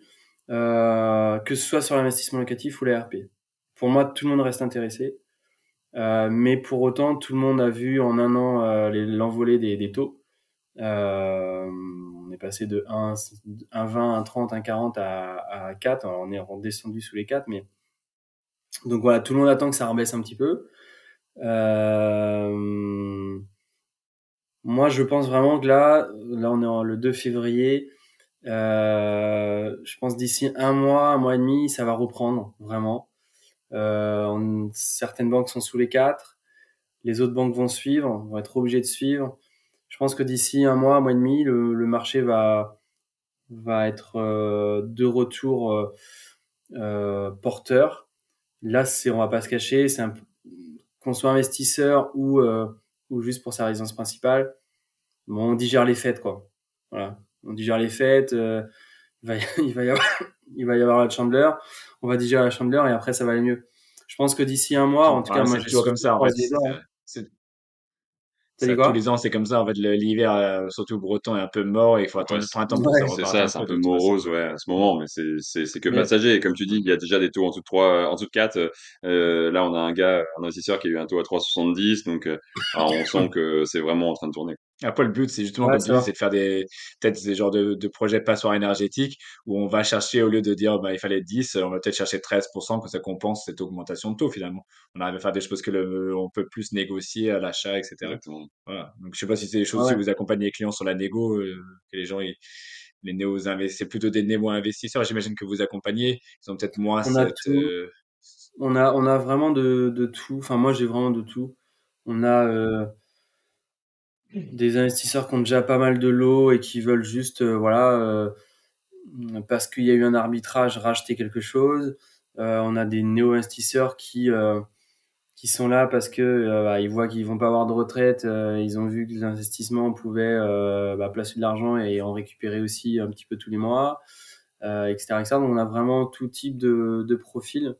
euh, que ce soit sur l'investissement locatif ou les RP. Pour moi, tout le monde reste intéressé, euh, mais pour autant, tout le monde a vu en un an euh, l'envolée des, des, taux. Euh, on est passé de 1, 1 20, 1 30, 1 40 à, à 4. on est redescendu sous les 4, mais donc voilà, tout le monde attend que ça rebaisse un petit peu. Euh... Moi, je pense vraiment que là, là, on est le 2 février. Euh, je pense d'ici un mois, un mois et demi, ça va reprendre vraiment. Euh, on, certaines banques sont sous les 4. Les autres banques vont suivre, vont être obligées de suivre je pense que d'ici un mois, un mois et demi, le, le marché va, va être euh, de retour euh, euh, porteur. Là, c'est, on va pas se cacher, c'est qu'on soit investisseur ou, euh, ou juste pour sa résidence principale, bon, on digère les fêtes, quoi. Voilà. On digère les fêtes, euh, il, va, il, va y avoir, il va y avoir la chandeleur, on va digérer la chandeleur et après, ça va aller mieux. Je pense que d'ici un mois, en tout cas, moi, je toujours comme ça. En fait, ça, tous les ans, c'est comme ça. En fait, l'hiver, euh, surtout breton, est un peu mort et il faut attendre le printemps pour ouais, C'est ça, c'est un peu morose, ouais, à ce moment, mais c'est, c'est, que passager. Et comme tu dis, il y a déjà des taux en dessous de 3, en dessous de 4. Euh, là, on a un gars, un investisseur qui a eu un taux à 3,70. Donc, euh, on sent que c'est vraiment en train de tourner. Après, le but, c'est justement, comme tu dis, c'est de faire des, peut-être des genres de, de projets passoires énergétiques où on va chercher, au lieu de dire, bah, il fallait 10, on va peut-être chercher 13% que ça compense cette augmentation de taux, finalement. On arrive à faire des choses que le, on peut plus négocier à l'achat, etc. Exactement. Voilà. Donc, je sais pas si c'est des choses ouais. où vous accompagnez les clients sur la négo, euh, que les gens, ils, les néo c'est plutôt des néo-investisseurs, j'imagine que vous accompagnez. Ils ont peut-être moins on cette, a euh... on a, on a vraiment de, de tout. Enfin, moi, j'ai vraiment de tout. On a, euh des investisseurs qui ont déjà pas mal de lots et qui veulent juste, euh, voilà, euh, parce qu'il y a eu un arbitrage, racheter quelque chose. Euh, on a des néo-investisseurs qui euh, qui sont là parce que bah, ils voient qu'ils vont pas avoir de retraite. ils ont vu que l'investissement pouvait bah, placer de l'argent et en récupérer aussi un petit peu tous les mois, etc., etc. Donc on a vraiment tout type de, de profil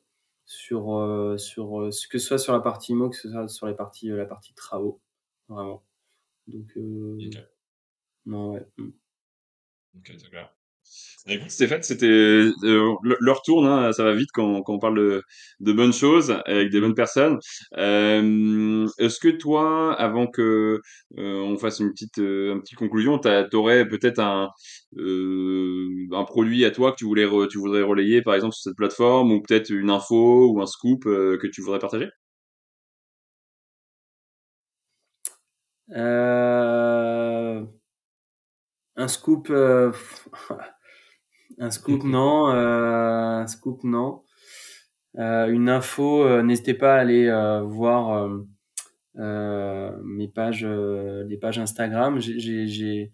sur sur que ce soit sur la partie IMO, que ce soit sur les parties la partie travaux, vraiment. Donc, euh... non, ouais. Mmh. Ok, c'est clair. Écoute, Stéphane, c'était euh, leur tourne, hein, ça va vite quand, quand on parle de, de, bonnes choses avec des bonnes personnes. Euh, Est-ce que toi, avant que euh, on fasse une petite, euh, une petite conclusion, t'aurais peut-être un, euh, un produit à toi que tu voulais, re, tu voudrais relayer, par exemple, sur cette plateforme, ou peut-être une info ou un scoop que tu voudrais partager? Euh, un scoop, euh... un scoop non, euh... un scoop non. Euh, une info, euh, n'hésitez pas à aller euh, voir mes pages, les pages Instagram. J'ai, j'ai,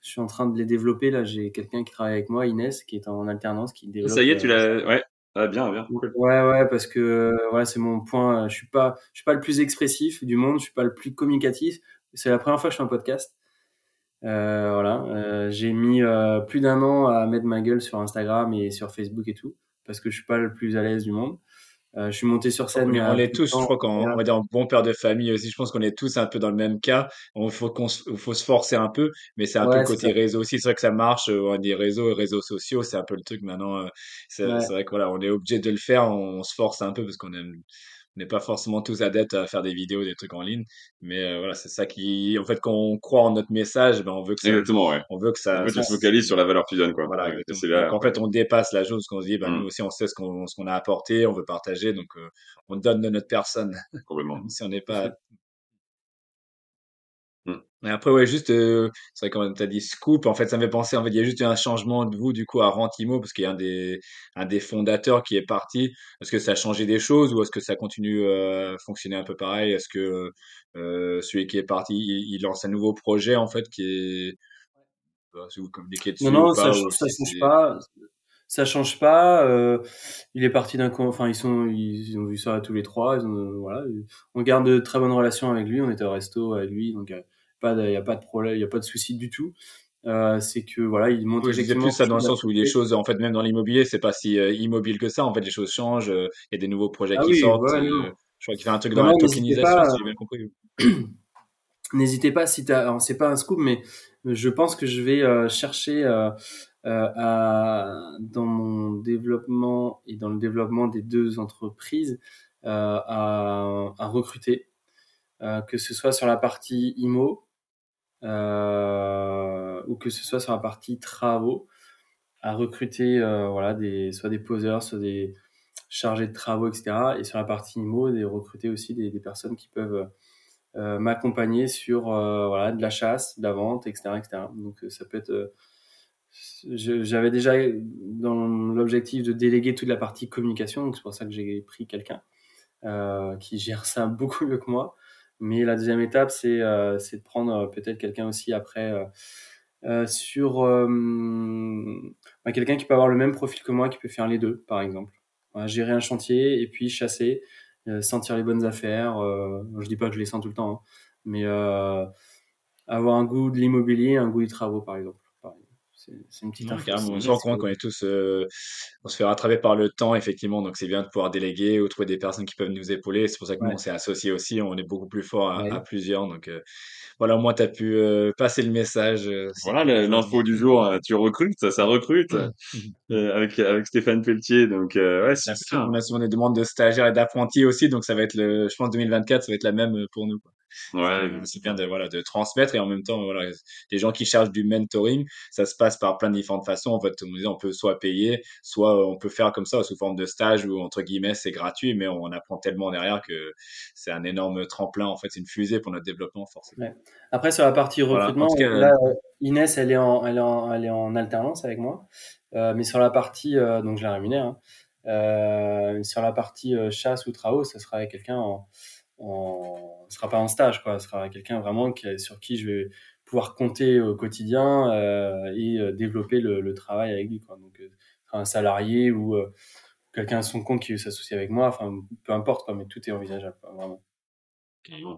je suis en train de les développer là. J'ai quelqu'un qui travaille avec moi, Inès, qui est en alternance, qui développe. Ça y est, tu l'as, ouais. Ah, bien, bien. Ouais, ouais, parce que ouais, c'est mon point. Je suis pas, je suis pas le plus expressif du monde. Je suis pas le plus communicatif c'est la première fois que je fais un podcast. voilà, j'ai mis plus d'un an à mettre ma gueule sur Instagram et sur Facebook et tout, parce que je suis pas le plus à l'aise du monde. Euh, je suis monté sur scène. On, est tous, je crois qu'on va dire bon père de famille aussi. Je pense qu'on est tous un peu dans le même cas. Il faut qu'on faut se forcer un peu, mais c'est un peu côté réseau aussi. C'est vrai que ça marche. Euh, on dit réseaux et réseaux sociaux, c'est un peu le truc maintenant. Euh, c'est vrai que voilà, on est obligé de le faire. On, se force un peu parce qu'on aime on n'est pas forcément tous adeptes à faire des vidéos, des trucs en ligne, mais euh, voilà, c'est ça qui, en fait, quand on croit en notre message, ben on veut que ça, exactement, ouais. on veut que ça, en fait, on se focalise sur la valeur qui donne, quoi. Voilà, donc, en fait, on dépasse la chose, qu'on se dit, ben mmh. nous aussi, on sait ce qu'on, ce qu'on a apporté, on veut partager, donc euh, on donne de notre personne. Complètement. si on n'est pas et après, ouais, juste, euh, c'est vrai, quand tu as dit Scoop, en fait, ça me fait penser, en fait, il y a juste un changement de vous, du coup, à Rentimo, parce qu'il y a un des, un des fondateurs qui est parti. Est-ce que ça a changé des choses ou est-ce que ça continue à fonctionner un peu pareil? Est-ce que euh, celui qui est parti, il, lance un nouveau projet, en fait, qui est. Bah, si vous communiquez dessus non, non, ça, ça change pas. Ça change pas. Euh, il est parti d'un. Enfin, ils, sont, ils, ont vu ça tous les trois. Ils ont, voilà, on garde de très bonnes relations avec lui. On était au resto avec lui. Donc, il n'y a pas de problème, il n'y a pas de souci du tout. Euh, c'est que voilà, il monte oui, plus ça dans le sens où les choses, en fait, même dans l'immobilier, c'est pas si euh, immobile que ça. En fait, les choses changent. Euh, il y a des nouveaux projets ah qui sortent. je crois qu'il fait un truc dans la tokenisation, si j'ai bien compris. N'hésitez pas si t'as, c'est pas un scoop, mais je pense que je vais chercher à, dans mon développement et dans le développement des deux entreprises à, à, recruter, que ce soit sur la partie IMO ou que ce soit sur la partie travaux, à recruter euh, voilà, des, soit des poseurs, soit des chargés de travaux, etc. Et sur la partie IMO, de recruter aussi des, personnes qui peuvent euh, m'accompagner sur voilà, de la chasse, de la vente, etc. etc. Donc ça peut être j'avais déjà dans l'objectif de déléguer toute la partie communication, donc c'est pour ça que j'ai pris quelqu'un euh, qui gère ça beaucoup mieux que moi. Mais la deuxième étape, c'est euh, de prendre euh, peut-être quelqu'un aussi après euh, sur bah, quelqu'un qui peut avoir le même profil que moi, qui peut faire les deux, par exemple. gérer un chantier et puis chasser, sentir les bonnes affaires. je dis pas que je les sens tout le temps, hein, mais avoir un goût de l'immobilier, un goût du travaux, par exemple. C'est une petite non, On se rend compte qu'on est tous, euh, on se fait rattraper par le temps, effectivement. Donc, c'est bien de pouvoir déléguer ou trouver des personnes qui peuvent nous épauler. C'est pour ça que nous, on s'est associés aussi. On est beaucoup plus fort à, plusieurs. Donc, euh, voilà, moi, tu as pu euh, passer le message. voilà, l'info du jour. tu recrutes, ça, recrute avec, avec Stéphane Pelletier. Donc, ouais, c'est On a souvent des demandes de stagiaires et d'apprentis aussi. Donc, ça va être le, je pense, 2024, ça va être la même pour nous. Quoi. Ouais, c'est bien de, voilà, de transmettre et en même temps, voilà, les gens qui cherchent du mentoring, ça se passe par plein de différentes façons. En fait, on peut soit payer, soit on peut faire comme ça sous forme de stage ou entre guillemets c'est gratuit, mais on apprend tellement derrière que c'est un énorme tremplin. En fait, c'est une fusée pour notre développement, forcément. Après, sur la partie recrutement, là, Inès, elle est en, elle est en, elle est en alternance avec moi, euh, mais sur la partie, euh, donc je la rémunère. Hein, euh, sur la partie chasse ou travaux, ça sera avec quelqu'un en on ne sera pas en stage, quoi. Ce sera quelqu'un vraiment qui, sur qui je vais pouvoir compter au quotidien euh, et euh, développer le, travail avec lui, quoi. Donc, euh, un salarié ou quelqu'un à son compte qui s'associe avec moi, enfin, peu importe, quoi, mais tout est envisageable, vraiment.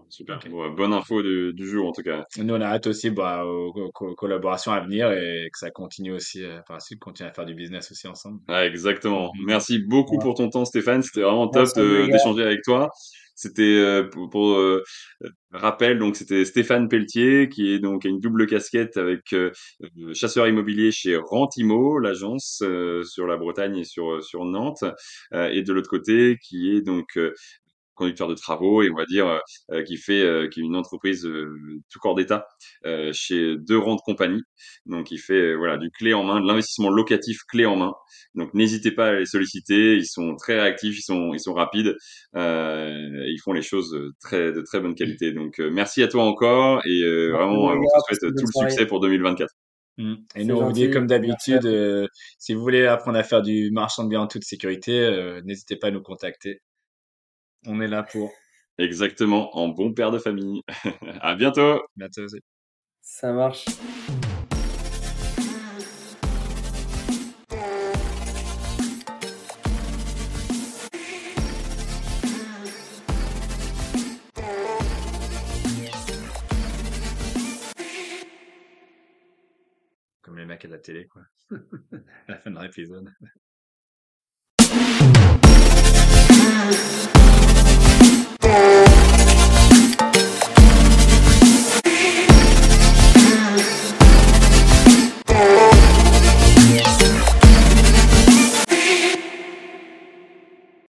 Super. bonne info du, jour, en tout cas. Nous, on a hâte aussi bah, aux, collaborations à venir et que ça continue aussi par la suite, continuer à faire du business aussi ensemble. exactement. Merci beaucoup pour ton temps, Stéphane. C'était vraiment top d'échanger avec toi. C'était euh, pour, euh, rappel, donc c'était Stéphane Pelletier qui est donc a une double casquette avec euh, chasseur immobilier chez Rentimo, l'agence sur la Bretagne et sur sur Nantes, et de l'autre côté qui est donc conducteur de travaux et on va dire euh, qui fait euh, qui est une entreprise euh, tout corps d'état chez deux rangs de compagnie. Donc il fait voilà du clé en main de l'investissement locatif clé en main. Donc n'hésitez pas à les solliciter. Ils sont très réactifs ils sont ils sont rapides. Ils font les choses très de très bonne qualité. Donc merci à toi encore et vraiment on te souhaite tout le succès pour 2024 mmh. Et nous, on vous dit comme d'habitude, si vous voulez apprendre à faire du marchand de biens en toute sécurité, n'hésitez pas à nous contacter. On est là pour. Exactement, en bon père de famille. à bientôt. Bientôt aussi. Ça marche. Comme les mecs à la télé, quoi. la fin de l'épisode.